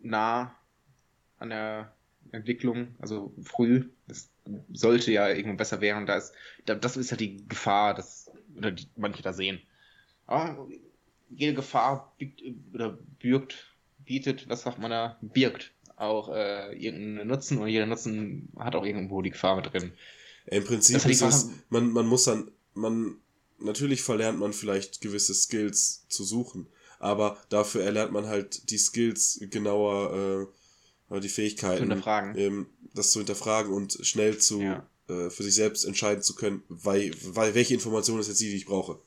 nah an der Entwicklung, also früh. Das sollte ja irgendwo besser werden. Da ist, da, das ist ja die Gefahr, dass oder die manche da sehen. Aber jede Gefahr biegt, oder bürgt, bietet, was sagt man da, birgt auch äh, irgendeinen Nutzen und jeder Nutzen hat auch irgendwo die Gefahr mit drin. Im Prinzip ist es, man, man muss dann, man, natürlich verlernt man vielleicht gewisse Skills zu suchen, aber dafür erlernt man halt die Skills genauer, äh, die Fähigkeiten, Zu hinterfragen. Ähm, das zu hinterfragen und schnell zu, Ja. äh, für sich selbst entscheiden zu können, weil, weil welche Information ist jetzt die, die ich brauche.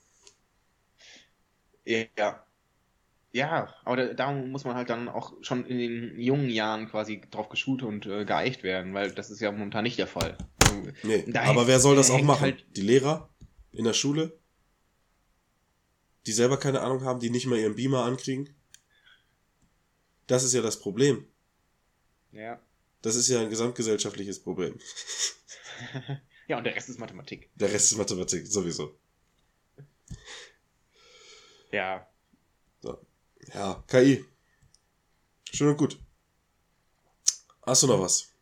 Ja. Ja, aber da, muss man halt dann auch schon in den jungen Jahren quasi drauf geschult und äh, geeicht werden, weil das ist ja momentan nicht der Fall. Nee, da aber hängt- wer soll das da auch machen? halt- Die Lehrer in der Schule? Die selber keine Ahnung haben, die nicht mal ihren Beamer ankriegen? Das ist ja das Problem. Ja. Das ist ja ein gesamtgesellschaftliches Problem. ja, und der Rest ist Mathematik. Der Rest ist Mathematik, sowieso. Ja. Ja, KI. Schön und gut. Hast du noch was?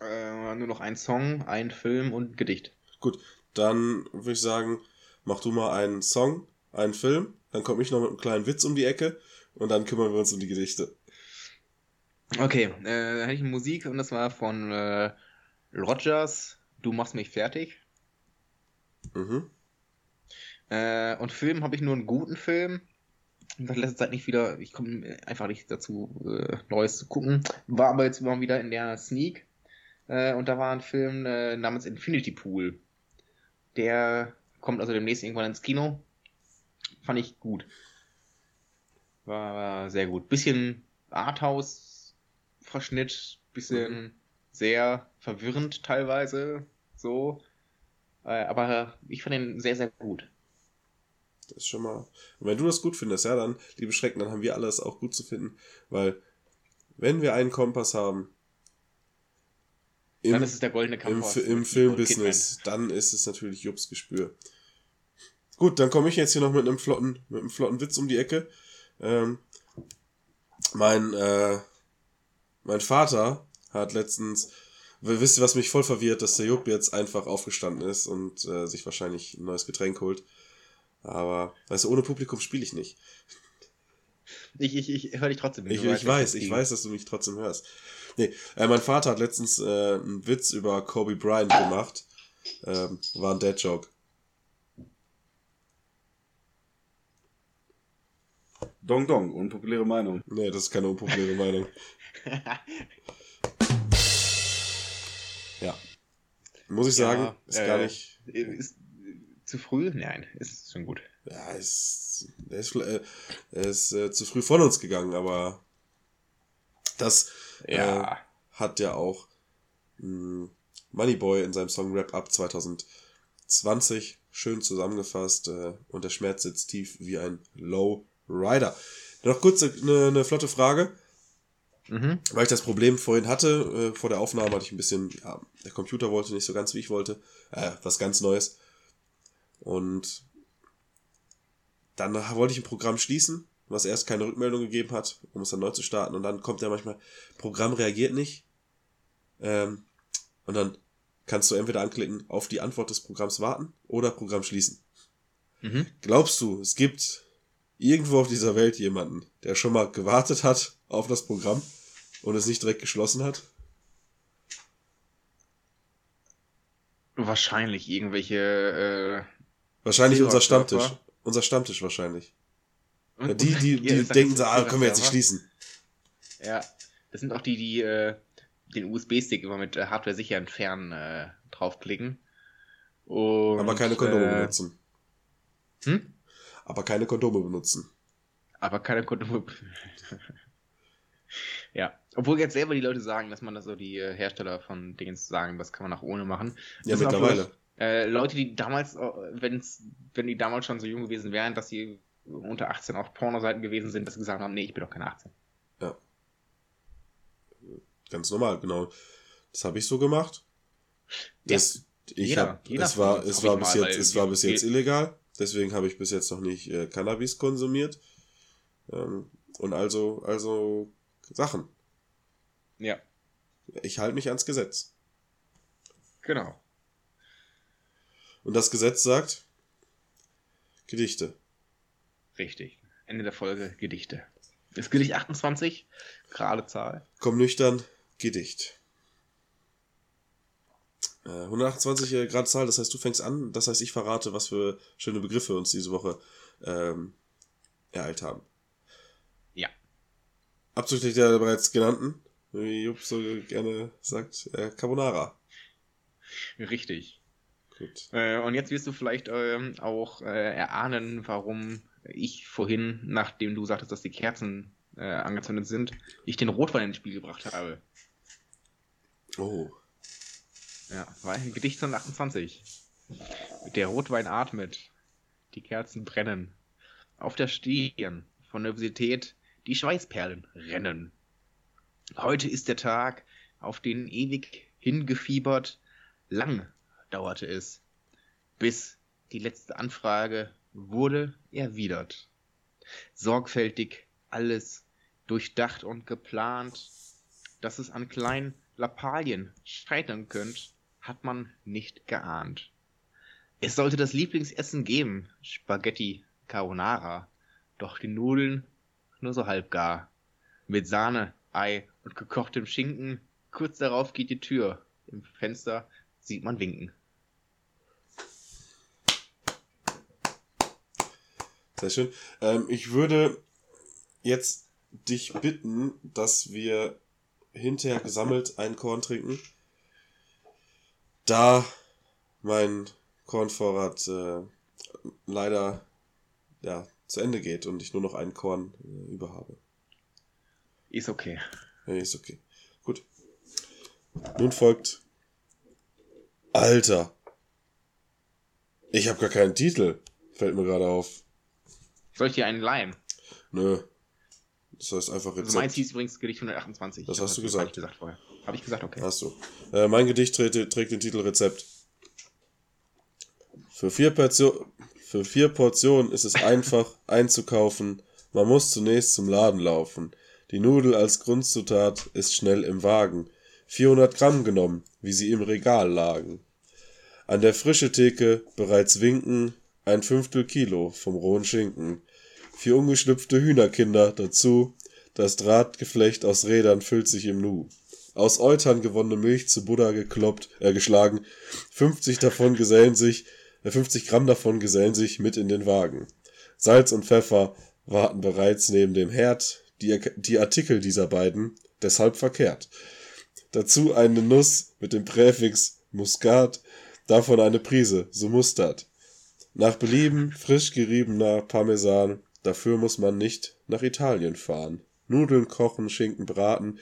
Äh, nur noch ein Song, ein Film und ein Gedicht. Gut, dann würde ich sagen, mach du mal einen Song, einen Film, dann komme ich noch mit einem kleinen Witz um die Ecke und dann kümmern wir uns um die Gedichte. Okay, äh, da hatte ich Musik und das war von äh, Rogers, Du machst mich fertig. Mhm. Äh, und Film habe ich nur einen guten Film. In letzter Zeit nicht wieder, ich komme einfach nicht dazu, äh, Neues zu gucken. War aber jetzt mal wieder in der Sneak. Äh, und da war ein Film äh, namens Infinity Pool. Der kommt also demnächst irgendwann ins Kino. Fand ich gut. War, war sehr gut. Bisschen Arthouse-Verschnitt, bisschen sehr verwirrend teilweise. So. Äh, aber ich fand den sehr, sehr gut. Das ist schon mal. Und wenn du das gut findest, ja, dann, liebe Schrecken, dann haben wir alles auch gut zu finden. Weil, wenn wir einen Kompass haben, im, Dann ist es der goldene im, Kompass. Im mit Filmbusiness, dann ist es natürlich Jups Gespür. Gut, dann komme ich jetzt hier noch mit einem flotten, mit einem flotten Witz um die Ecke. Ähm, mein, äh, mein Vater hat letztens, wisst ihr, was mich voll verwirrt, dass der Jupp jetzt einfach aufgestanden ist und äh, sich wahrscheinlich ein neues Getränk holt. Aber, weißt du, ohne Publikum spiele ich nicht. Ich, ich, ich höre dich trotzdem. Ich, ich weiß, dass ich weiß, dass du mich trotzdem hörst. Nee, äh, mein Vater hat letztens äh, einen Witz über Kobe Bryant gemacht. Ähm, war ein Dad-Joke. Dong Dong, unpopuläre Meinung. Nee, das ist keine unpopuläre Meinung. Ja. Muss ich sagen, Ja, ist äh, gar nicht. Ist zu früh? Nein, ist schon gut. Ja, ist, er ist, äh, ist äh, zu früh von uns gegangen, aber das Ja. äh, hat ja auch mh, Moneyboy in seinem Song Wrap Up 2020 schön zusammengefasst äh, und der Schmerz sitzt tief wie ein Low Rider. Noch kurz eine, eine flotte Frage, Mhm. weil ich das Problem vorhin hatte, äh, vor der Aufnahme hatte ich ein bisschen, ja, der Computer wollte nicht so ganz, wie ich wollte, äh, was ganz Neues. Und dann wollte ich ein Programm schließen, was erst keine Rückmeldung gegeben hat, um es dann neu zu starten. Und dann kommt ja manchmal, Programm reagiert nicht. Ähm, und dann kannst du entweder anklicken, auf die Antwort des Programms warten oder Programm schließen. Mhm. Glaubst du, es gibt irgendwo auf dieser Welt jemanden, der schon mal gewartet hat auf das Programm und es nicht direkt geschlossen hat? Wahrscheinlich irgendwelche. Wahrscheinlich unser. Stammtisch. Unser Stammtisch wahrscheinlich. Äh, Ja, die, die, Ja, die denken so, ah, können wir jetzt nicht schließen. Ja, das sind auch die, die, äh, den USB-Stick immer mit äh, Hardware sicher entfernen äh, draufklicken. Und, Aber keine Kondome äh, benutzen. Hm? Aber keine Kondome benutzen. Aber keine Kondome. ja. Obwohl jetzt selber die Leute sagen, dass man das so die äh, Hersteller von Dingens sagen, das kann man auch ohne machen. Ja, Das auch mittlerweile. Äh, Leute, die damals, äh, wenn's, wenn die damals schon so jung gewesen wären, dass sie unter 18 auf Pornoseiten gewesen sind, dass sie gesagt haben, nee, ich bin doch keine 18. Ganz normal, genau. Das habe ich so gemacht. Das, ich Jeder- hab, jeder es war, es war bis mal, jetzt, es war bis jetzt illegal. Deswegen habe ich bis jetzt noch nicht äh, Cannabis konsumiert. Ähm, und also, also Sachen. Ja, Ich halte mich ans Gesetz. genau. Und das Gesetz sagt Gedichte. Richtig. Ende der Folge Gedichte. Das Gedicht 28, gerade Zahl. Komm nüchtern, Gedicht. Äh, 128 äh, Grad Zahl, das heißt, du fängst an, das heißt, ich verrate, was für schöne Begriffe uns diese Woche ähm, ereilt haben. Ja. Abzüglich der bereits genannten, wie Jupp so gerne sagt, äh, Carbonara. Richtig. Gut. Äh, und jetzt wirst du vielleicht ähm, auch äh, erahnen, warum ich vorhin, nachdem du sagtest, dass die Kerzen äh, angezündet sind, ich den Rotwein ins Spiel gebracht habe. Oh. Ja, weil Gedicht 128. Der Rotwein atmet, die Kerzen brennen. Auf der Stirn von der Universität die Schweißperlen rennen. Heute ist der Tag, auf den ewig hingefiebert, lang dauerte es, bis die letzte Anfrage wurde erwidert. Sorgfältig alles durchdacht und geplant, dass es an kleinen Lappalien scheitern könnte, hat man nicht geahnt. Es sollte das Lieblingsessen geben, Spaghetti Carbonara, doch die Nudeln nur so halb gar. Mit Sahne, Ei und gekochtem Schinken, kurz darauf geht die Tür. Im Fenster sieht man winken. Sehr schön. Ähm, ich würde jetzt dich bitten, dass wir hinterher gesammelt einen Korn trinken. Da mein Kornvorrat äh, leider ja, zu Ende geht und ich nur noch einen Korn äh, über habe. Ist okay. Ja, ist okay. Gut. Nun folgt. Alter. Ich habe gar keinen Titel. Fällt mir gerade auf. Soll ich dir einen leihen? Nö. Das heißt einfach Also Rezept. meins hieß übrigens Gedicht 128. Das hast du gesagt. ich gesagt vorher. Habe ich gesagt, okay. Hast du. Äh, mein Gedicht trägt, trägt den Titel Rezept. Für vier, Portion, für vier Portionen ist es einfach einzukaufen. Man muss zunächst zum Laden laufen. Die Nudel als Grundzutat ist schnell im Wagen. 400 Gramm genommen, wie sie im Regal lagen. An der frische Theke bereits winken ein Fünftel Kilo vom rohen Schinken. Vier ungeschlüpfte Hühnerkinder dazu. Das Drahtgeflecht aus Rädern füllt sich im Nu. Aus Eutern gewonnene Milch zu Buddha gekloppt, äh, geschlagen. 50 davon gesellen sich, äh, 50 Gramm davon gesellen sich mit in den Wagen. Salz und Pfeffer warten bereits neben dem Herd, die, die Artikel dieser beiden deshalb verkehrt. Dazu eine Nuss mit dem Präfix Muskat, davon eine Prise, so Mustard. Nach Belieben frisch geriebener Parmesan, dafür muss man nicht nach Italien fahren. Nudeln kochen, Schinken braten,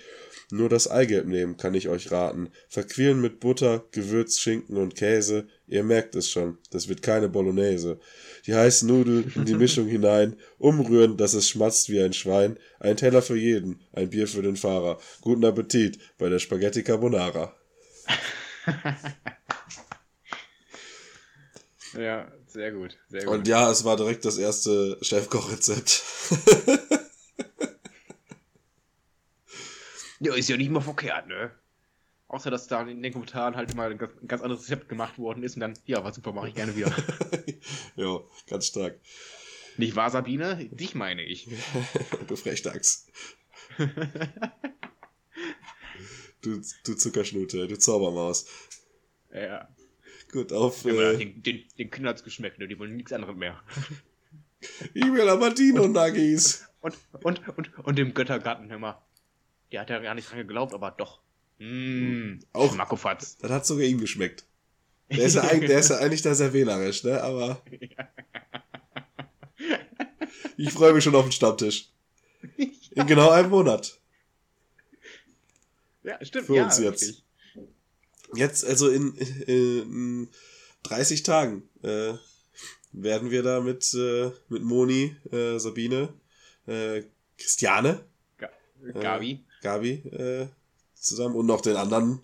nur das Eigelb nehmen kann ich euch raten. Verquirlen mit Butter, Gewürz, Schinken und Käse, ihr merkt es schon, das wird keine Bolognese. Die heißen Nudeln in die Mischung hinein, umrühren, dass es schmatzt wie ein Schwein. Ein Teller für jeden, ein Bier für den Fahrer. Guten Appetit bei der Spaghetti Carbonara. Ja, sehr gut. Sehr gut. Und ja, es war direkt das erste Chefkochrezept. Ja, ist ja nicht mal verkehrt, ne? Außer, dass da in den Kommentaren halt immer ein ganz, ein ganz anderes Rezept gemacht worden ist und dann, ja, war super, mache ich gerne wieder. jo, ganz stark. nicht wahr, Sabine? Dich meine ich. Du Frechdachs. Du, du Zuckerschnute, du Zaubermaus. Ja. Gut, auf. Äh, den, den, den Kindern hat's geschmeckt, ne? Die wollen nichts anderes mehr. ich will aber Dino Nuggies. Und, und, und, und dem Göttergarten, hör mal. Der hat ja gar nicht dran geglaubt, aber doch. Mm, Auch- Schmackofatz. Das hat sogar ihm geschmeckt. Der ist ja, eigentlich, der ist ja eigentlich da sehr wählerisch, ne? Aber ich freue mich schon auf den Stammtisch. In genau einem Monat. Ja, stimmt. Für ja, uns jetzt. wirklich. Jetzt, also in, in 30 Tagen, äh, werden wir da mit, äh, mit Moni, äh, Sabine, äh, Christiane, Gabi. Gabi äh, zusammen und noch den anderen.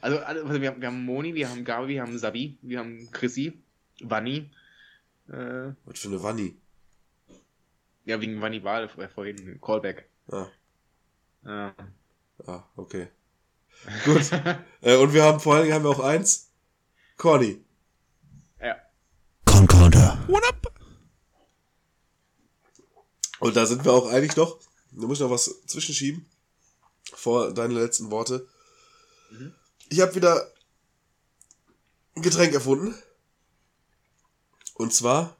Also, also wir, haben, wir haben Moni, wir haben Gabi, wir haben Sabi, wir haben Chrissy, Vanni. Äh, Was für eine Wanni. ja, wegen Vanni war äh, vorhin Callback. Ah, Ja. ah okay. Gut. äh, und wir haben vor allen Dingen haben wir auch eins. Corny. ja. Concorder. Und da sind wir auch eigentlich noch. Da muss ich noch was zwischenschieben. Vor deine letzten Worte. Mhm. Ich habe wieder ein Getränk erfunden. Und zwar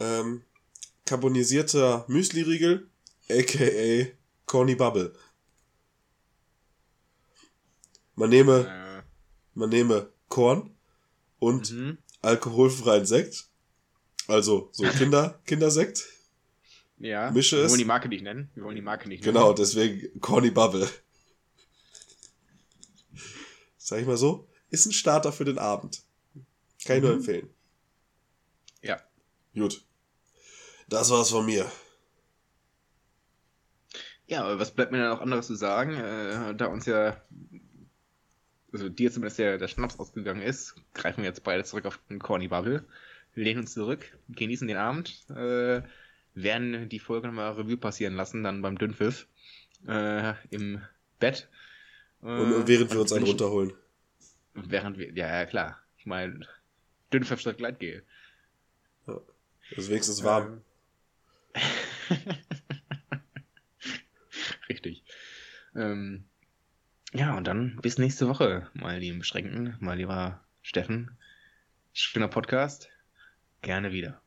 ähm, carbonisierter Müsli-Riegel, aka Corny Bubble. Man nehme, Äh, man nehme Korn und mhm. alkoholfreien Sekt. Also so Kinder, Kindersekt. Ja. Mische wir wollen die Marke nicht nennen. Wir wollen die Marke nicht nennen. Genau, deswegen Corny Bubble. Sag ich mal so, ist ein Starter für den Abend. Kann ich nur Mhm. empfehlen. Ja. Gut. Das war's von mir. Ja, aber was bleibt mir dann auch anderes zu sagen, äh, da uns ja, also dir zumindest der, der Schnaps ausgegangen ist, greifen wir jetzt beide zurück auf den Corny Bubble, lehnen uns zurück, genießen den Abend, äh, werden die Folge nochmal Revue passieren lassen, dann beim Dünnpfiff, äh, im Bett. Äh, Und, und während wir uns einen runterholen. Während wir, ja, ja, klar. Ich meine, Dünnpfiff statt Gleitgel. Das ist wenigstens warm. Richtig. Ähm, ja, und dann bis nächste Woche, mal lieben Beschränkten, mal lieber Steffen. Schöner Podcast. Gerne wieder.